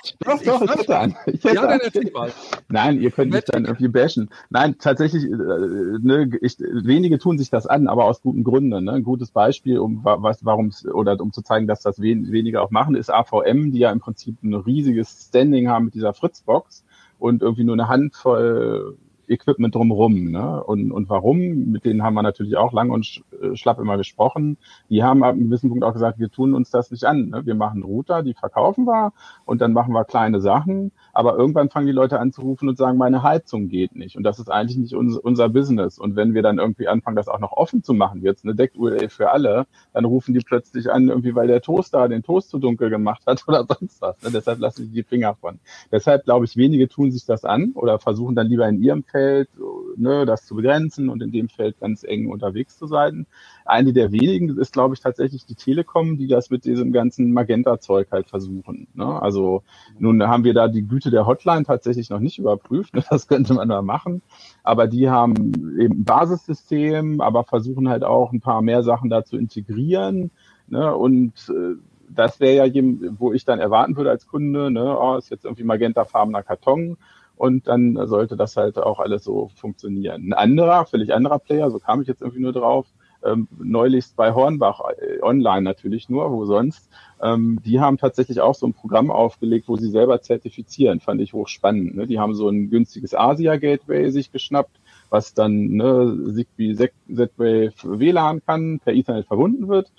Speaker 3: doch, ich hätte einen. Ich hätte ja. Mal. Nein, ihr könnt mich dann irgendwie bashen. Nein, tatsächlich, äh, ne, ich, wenige tun sich das an, aber aus guten Gründen. Ne? Ein gutes Beispiel, um was, warum oder um zu zeigen, dass das wen, weniger auch machen, ist AVM, die ja im Prinzip ein riesiges Standing haben mit dieser Fritzbox und irgendwie nur eine Handvoll Equipment drumherum. Ne? Und, und warum? Mit denen haben wir natürlich auch lang und äh, schlapp immer gesprochen. Die haben ab einem gewissen Punkt auch gesagt, wir tun uns das nicht an. Ne? Wir machen Router, die verkaufen wir und dann machen wir kleine Sachen. Aber irgendwann fangen die Leute an zu rufen und sagen, meine Heizung geht nicht. Und das ist eigentlich nicht uns, unser Business. Und wenn wir dann irgendwie anfangen, das auch noch offen zu machen, jetzt eine Deck-URL für alle, dann rufen die plötzlich an, irgendwie weil der Toaster den Toast zu dunkel gemacht hat oder sonst was. Ne? Deshalb lassen sie die Finger von. Deshalb glaube ich, wenige tun sich das an oder versuchen dann lieber in ihrem Feld ne, das zu begrenzen und in dem Feld ganz eng unterwegs zu sein. Eine der wenigen ist, glaube ich, tatsächlich die Telekom, die das mit diesem ganzen Magenta-Zeug halt versuchen. Ne? Also nun haben wir da die Güte der Hotline tatsächlich noch nicht überprüft. Ne? Das könnte man da machen. Aber die haben eben ein Basissystem, aber versuchen halt auch ein paar mehr Sachen da zu integrieren. Ne? Und äh, das wäre ja, wo ich dann erwarten würde als Kunde, ne, oh, ist jetzt irgendwie magentafarbener Karton und dann sollte das halt auch alles so funktionieren. Ein anderer, völlig anderer Player, so kam ich jetzt irgendwie nur drauf, ähm, neulichst bei Hornbach äh, online natürlich nur, wo sonst. Ähm, die haben tatsächlich auch so ein Programm aufgelegt, wo sie selber zertifizieren, fand ich hochspannend. Ne? Die haben so ein günstiges Asia-Gateway sich geschnappt, was dann ne, Zigbee Z-Wave WLAN kann, per Ethernet verbunden wird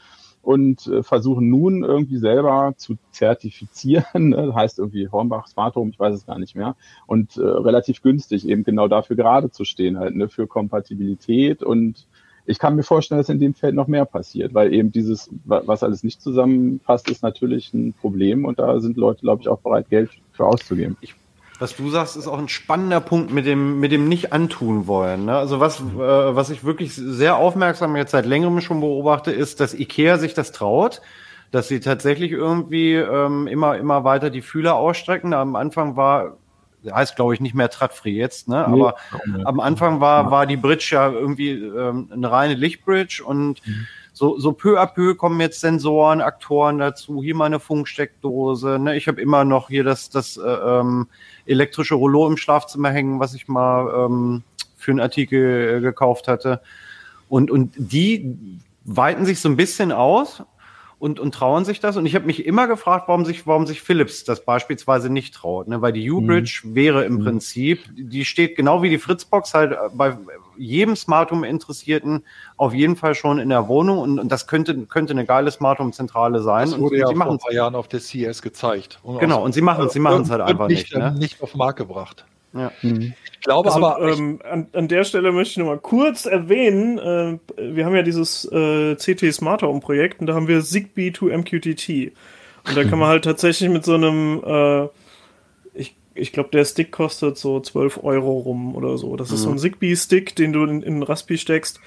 Speaker 3: und äh, versuchen nun irgendwie selber zu zertifizieren. Ne? Heißt irgendwie Hornbach Smart ich weiß es gar nicht mehr. Und äh, relativ günstig eben genau dafür gerade zu stehen halt, ne? für Kompatibilität und ich kann mir vorstellen, dass in dem Feld noch mehr passiert, weil eben dieses, was alles nicht zusammenpasst, ist natürlich ein Problem und da sind Leute, glaube ich, auch bereit, Geld für auszugeben.
Speaker 5: Ich, was du sagst, ist auch ein spannender Punkt mit dem, mit dem nicht antun wollen. Ne? Also was, äh, was ich wirklich sehr aufmerksam jetzt seit längerem schon beobachte, ist, dass Ikea sich das traut, dass sie tatsächlich irgendwie ähm, immer, immer weiter die Fühler ausstrecken. Am Anfang war heißt glaube ich nicht mehr Tradfree jetzt, ne? Aber nee. am Anfang war, war die Bridge ja irgendwie ähm, eine reine Lichtbridge und mhm. so, so peu à peu kommen jetzt Sensoren, Aktoren dazu, hier mal eine Funksteckdose, ne? Ich habe immer noch hier das, das äh, ähm, elektrische Rollo im Schlafzimmer hängen, was ich mal ähm, für einen Artikel äh, gekauft hatte. Und, und die weiten sich so ein bisschen aus und, und trauen sich das. Und ich habe mich immer gefragt, warum sich, warum sich Philips das beispielsweise nicht traut. Ne? Weil die U-Bridge mhm. wäre im mhm. Prinzip, die steht genau wie die Fritzbox halt bei jedem Smart Home Interessierten auf jeden Fall schon in der Wohnung und, und das könnte, könnte eine geile Smart Home Zentrale sein.
Speaker 4: Das wurde
Speaker 5: und
Speaker 4: ja vor ein paar Jahren auf der CS gezeigt.
Speaker 5: Und genau, und sie machen, sie machen es halt einfach nicht.
Speaker 4: Nicht, ne? nicht auf den Markt gebracht.
Speaker 5: Ja. Mhm.
Speaker 1: Ich glaube also, aber. Ähm, an, an, der Stelle möchte ich noch mal kurz erwähnen, äh, wir haben ja dieses äh, CT Smart Home Projekt und da haben wir Zigbee to MQTT. Und da kann man halt tatsächlich mit so einem, äh, ich, ich glaube, der Stick kostet so 12 Euro rum oder so. Das mhm. ist so ein mhm. Zigbee-Stick, den du in, in Raspi steckst.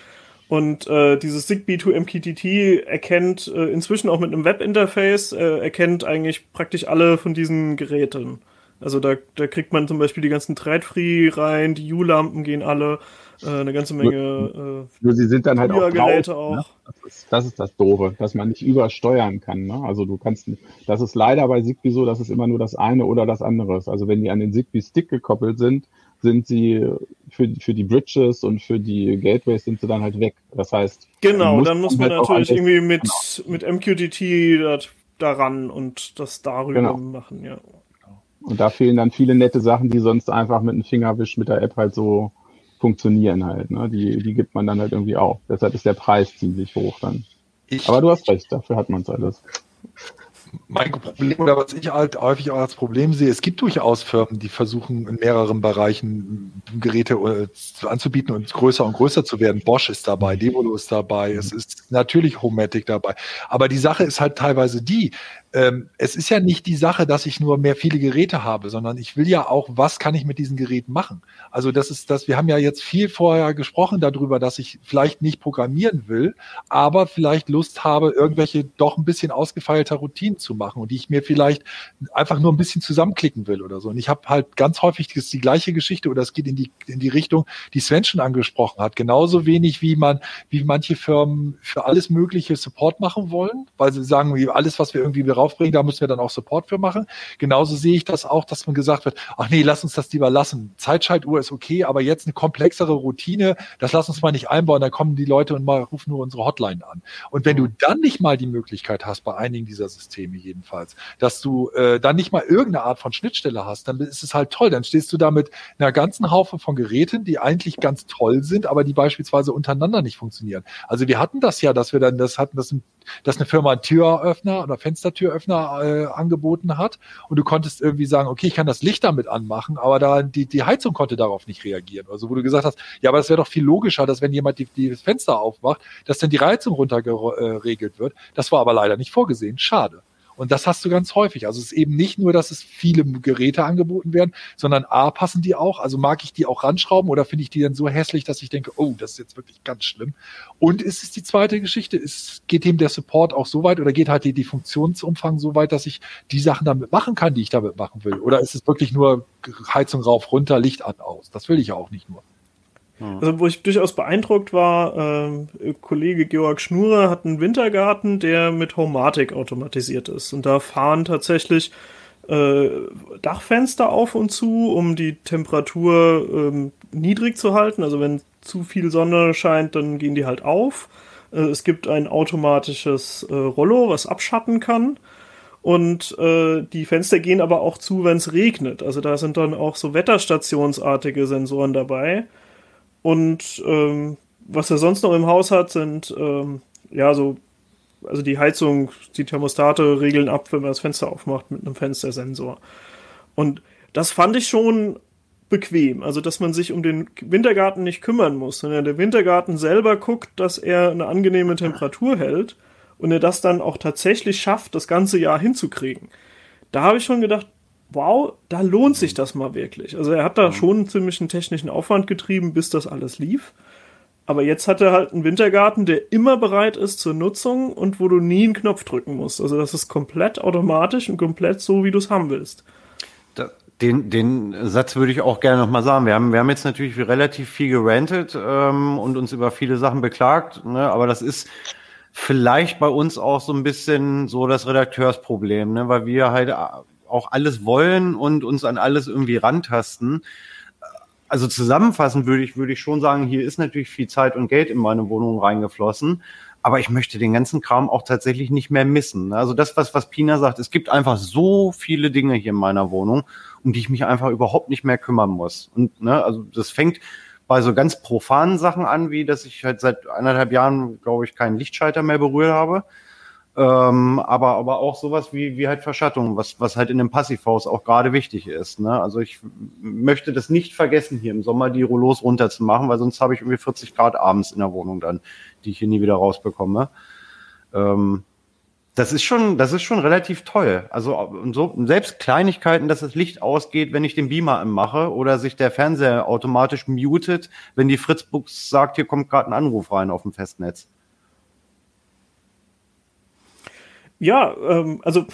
Speaker 1: Und äh, dieses Zigbee to MQTT erkennt äh, inzwischen auch mit einem Webinterface, äh, erkennt eigentlich praktisch alle von diesen Geräten. Also da, da kriegt man zum Beispiel die ganzen Thread-Free rein, die U-Lampen gehen alle, äh, eine ganze Menge
Speaker 3: äh, Nur sie sind dann halt auch,
Speaker 1: Geräte ne? auch.
Speaker 3: Ne? Das, ist, das ist das Doofe, dass man nicht übersteuern kann. Ne? Also du kannst, das ist leider bei Zigbee so, dass es immer nur das eine oder das andere ist. Also wenn die an den Zigbee-Stick gekoppelt sind, sind sie für, für die Bridges und für die Gateways sind sie dann halt weg. Das heißt,
Speaker 1: genau, dann muss man halt natürlich irgendwie mit, genau. mit MQTT daran und das darüber genau. machen, ja.
Speaker 3: Und da fehlen dann viele nette Sachen, die sonst einfach mit einem Fingerwisch mit der App halt so funktionieren halt. Ne? Die, die gibt man dann halt irgendwie auch. Deshalb ist der Preis ziemlich hoch dann. Ich, Aber du hast recht, dafür hat man es alles
Speaker 4: mein Problem oder was ich halt häufig auch als Problem sehe, es gibt durchaus Firmen, die versuchen in mehreren Bereichen Geräte äh, anzubieten und größer und größer zu werden. Bosch ist dabei, Devolo ist dabei, es ist natürlich Homematic dabei. Aber die Sache ist halt teilweise die, ähm, es ist ja nicht die Sache, dass ich nur mehr viele Geräte habe, sondern ich will ja auch, was kann ich mit diesen Geräten machen? Also das ist das, wir haben ja jetzt viel vorher gesprochen darüber, dass ich vielleicht nicht programmieren will, aber vielleicht Lust habe, irgendwelche doch ein bisschen ausgefeilter Routinen zu machen und die ich mir vielleicht einfach nur ein bisschen zusammenklicken will oder so. Und ich habe halt ganz häufig das die gleiche Geschichte oder es geht in die, in die Richtung, die Sven schon angesprochen hat. Genauso wenig wie man, wie manche Firmen für alles mögliche Support machen wollen, weil sie sagen, alles, was wir irgendwie raufbringen, da müssen wir dann auch Support für machen. Genauso sehe ich das auch, dass man gesagt wird, ach nee, lass uns das lieber lassen. Zeitschaltuhr ist okay, aber jetzt eine komplexere Routine, das lass uns mal nicht einbauen, dann kommen die Leute und mal rufen nur unsere Hotline an. Und wenn du dann nicht mal die Möglichkeit hast, bei einigen dieser Systeme jedenfalls, dass du äh, dann nicht mal irgendeine Art von Schnittstelle hast, dann ist es halt toll. Dann stehst du da mit einer ganzen Haufe von Geräten, die eigentlich ganz toll sind, aber die beispielsweise untereinander nicht funktionieren. Also wir hatten das ja, dass wir dann das hatten, dass, dass eine Firma einen Türöffner oder Fenstertüröffner äh, angeboten hat und du konntest irgendwie sagen, okay, ich kann das Licht damit anmachen, aber da die, die Heizung konnte darauf nicht reagieren. Also wo du gesagt hast, ja, aber das wäre doch viel logischer, dass wenn jemand die, die Fenster aufmacht, dass dann die Heizung runtergeregelt wird. Das war aber leider nicht vorgesehen. Schade. Und das hast du ganz häufig. Also es ist eben nicht nur, dass es viele Geräte angeboten werden, sondern A, passen die auch. Also mag ich die auch ranschrauben oder finde ich die dann so hässlich, dass ich denke, oh, das ist jetzt wirklich ganz schlimm. Und ist es die zweite Geschichte? Ist, geht dem der Support auch so weit oder geht halt die, die Funktionsumfang so weit, dass ich die Sachen damit machen kann, die ich damit machen will? Oder ist es wirklich nur Heizung rauf, runter, Licht an, aus? Das will ich ja auch nicht nur.
Speaker 1: Hm. Also, wo ich durchaus beeindruckt war, äh, Kollege Georg Schnure hat einen Wintergarten, der mit Homatic automatisiert ist. Und da fahren tatsächlich äh, Dachfenster auf und zu, um die Temperatur ähm, niedrig zu halten. Also wenn zu viel Sonne scheint, dann gehen die halt auf. Äh, es gibt ein automatisches äh, Rollo, was abschatten kann. Und äh, die Fenster gehen aber auch zu, wenn es regnet. Also da sind dann auch so wetterstationsartige Sensoren dabei und ähm, was er sonst noch im Haus hat, sind ähm, ja so, also die Heizung, die Thermostate regeln ab, wenn man das Fenster aufmacht mit einem Fenstersensor. Und das fand ich schon bequem. Also, dass man sich um den Wintergarten nicht kümmern muss, sondern der Wintergarten selber guckt, dass er eine angenehme Temperatur hält und er das dann auch tatsächlich schafft, das ganze Jahr hinzukriegen. Da habe ich schon gedacht, wow, da lohnt sich das mal wirklich. Also er hat da schon einen ziemlichen technischen Aufwand getrieben, bis das alles lief. Aber jetzt hat er halt einen Wintergarten, der immer bereit ist zur Nutzung und wo du nie einen Knopf drücken musst. Also das ist komplett automatisch und komplett so, wie du es haben willst.
Speaker 5: Den, den Satz würde ich auch gerne nochmal sagen. Wir haben, wir haben jetzt natürlich relativ viel gerantet ähm, und uns über viele Sachen beklagt, ne? aber das ist vielleicht bei uns auch so ein bisschen so das Redakteursproblem, ne? weil wir halt auch alles wollen und uns an alles irgendwie rantasten. Also zusammenfassend würde ich, würde ich schon sagen, hier ist natürlich viel Zeit und Geld in meine Wohnung reingeflossen aber ich möchte den ganzen Kram auch tatsächlich nicht mehr missen. Also das, was, was Pina sagt, es gibt einfach so viele Dinge hier in meiner Wohnung, um die ich mich einfach überhaupt nicht mehr kümmern muss. Und ne, also das fängt bei so ganz profanen Sachen an, wie dass ich halt seit anderthalb Jahren, glaube ich, keinen Lichtschalter mehr berührt habe. Ähm, aber, aber auch sowas wie, wie halt Verschattung, was, was halt in dem Passivhaus auch gerade wichtig ist. Ne? Also ich möchte das nicht vergessen, hier im Sommer die Rollos runterzumachen, weil sonst habe ich irgendwie 40 Grad abends in der Wohnung dann, die ich hier nie wieder rausbekomme. Ähm, das ist schon, das ist schon relativ toll. Also so, selbst Kleinigkeiten, dass das Licht ausgeht, wenn ich den Beamer anmache oder sich der Fernseher automatisch mutet, wenn die Fritzbox sagt, hier kommt gerade ein Anruf rein auf dem Festnetz.
Speaker 1: Ja, ähm, also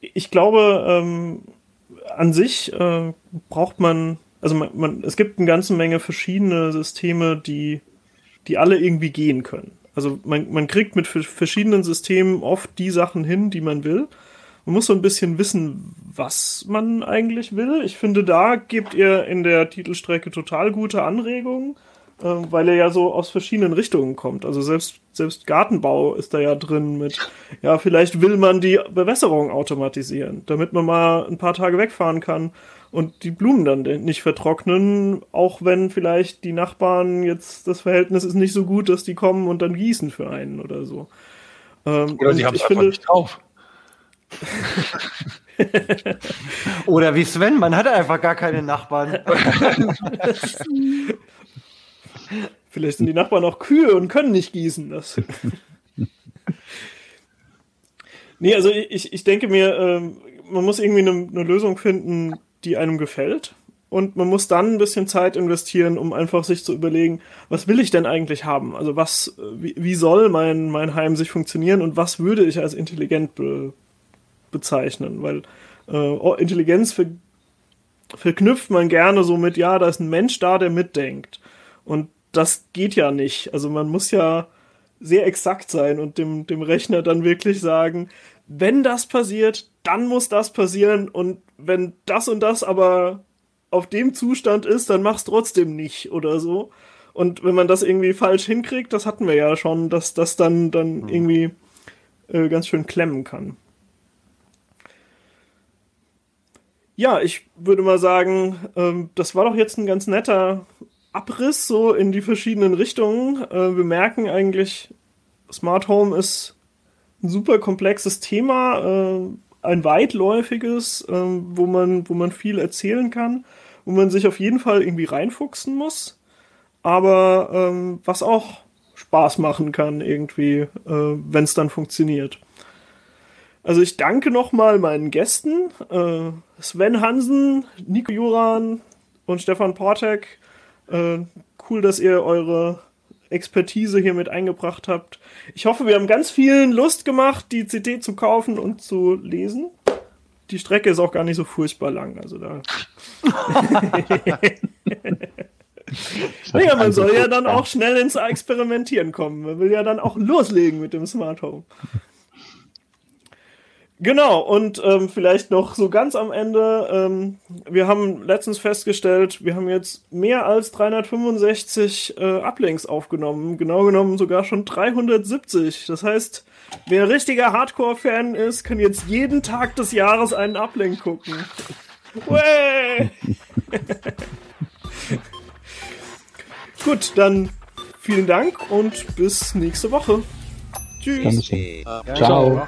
Speaker 1: ich glaube, ähm, an sich äh, braucht man, also man, man, es gibt eine ganze Menge verschiedene Systeme, die, die alle irgendwie gehen können. Also man, man kriegt mit verschiedenen Systemen oft die Sachen hin, die man will. Man muss so ein bisschen wissen, was man eigentlich will. Ich finde, da gebt ihr in der Titelstrecke total gute Anregungen. Ähm, weil er ja so aus verschiedenen Richtungen kommt. Also selbst, selbst Gartenbau ist da ja drin mit, ja, vielleicht will man die Bewässerung automatisieren, damit man mal ein paar Tage wegfahren kann und die Blumen dann nicht vertrocknen, auch wenn vielleicht die Nachbarn jetzt das Verhältnis ist nicht so gut, dass die kommen und dann gießen für einen oder so.
Speaker 4: Ähm, oder sie haben es einfach nicht drauf.
Speaker 5: Oder wie Sven, man hat einfach gar keine Nachbarn.
Speaker 1: Vielleicht sind die Nachbarn auch Kühe und können nicht gießen. Das. nee, also ich, ich denke mir, ähm, man muss irgendwie eine, eine Lösung finden, die einem gefällt. Und man muss dann ein bisschen Zeit investieren, um einfach sich zu überlegen, was will ich denn eigentlich haben? Also was, wie, wie soll mein, mein Heim sich funktionieren und was würde ich als intelligent be, bezeichnen? Weil äh, Intelligenz ver, verknüpft man gerne so mit, ja, da ist ein Mensch da, der mitdenkt. Und das geht ja nicht. Also man muss ja sehr exakt sein und dem, dem Rechner dann wirklich sagen, wenn das passiert, dann muss das passieren und wenn das und das aber auf dem Zustand ist, dann mach's trotzdem nicht oder so. Und wenn man das irgendwie falsch hinkriegt, das hatten wir ja schon, dass das dann, dann mhm. irgendwie äh, ganz schön klemmen kann. Ja, ich würde mal sagen, ähm, das war doch jetzt ein ganz netter Abriss so in die verschiedenen Richtungen. Äh, wir merken eigentlich, Smart Home ist ein super komplexes Thema, äh, ein weitläufiges, äh, wo, man, wo man viel erzählen kann, wo man sich auf jeden Fall irgendwie reinfuchsen muss, aber ähm, was auch Spaß machen kann irgendwie, äh, wenn es dann funktioniert. Also ich danke nochmal meinen Gästen, äh, Sven Hansen, Nico Juran und Stefan Portek äh, cool, dass ihr eure Expertise hier mit eingebracht habt. Ich hoffe, wir haben ganz vielen Lust gemacht, die CD zu kaufen und zu lesen. Die Strecke ist auch gar nicht so furchtbar lang, also da. naja, man soll ja dann auch schnell ins Experimentieren kommen. Man will ja dann auch loslegen mit dem Smart Home. Genau, und ähm, vielleicht noch so ganz am Ende. Ähm, wir haben letztens festgestellt, wir haben jetzt mehr als 365 äh, Uplinks aufgenommen. Genau genommen sogar schon 370. Das heißt, wer ein richtiger Hardcore-Fan ist, kann jetzt jeden Tag des Jahres einen Uplink gucken. Gut, dann vielen Dank und bis nächste Woche. Tschüss.
Speaker 3: Ciao.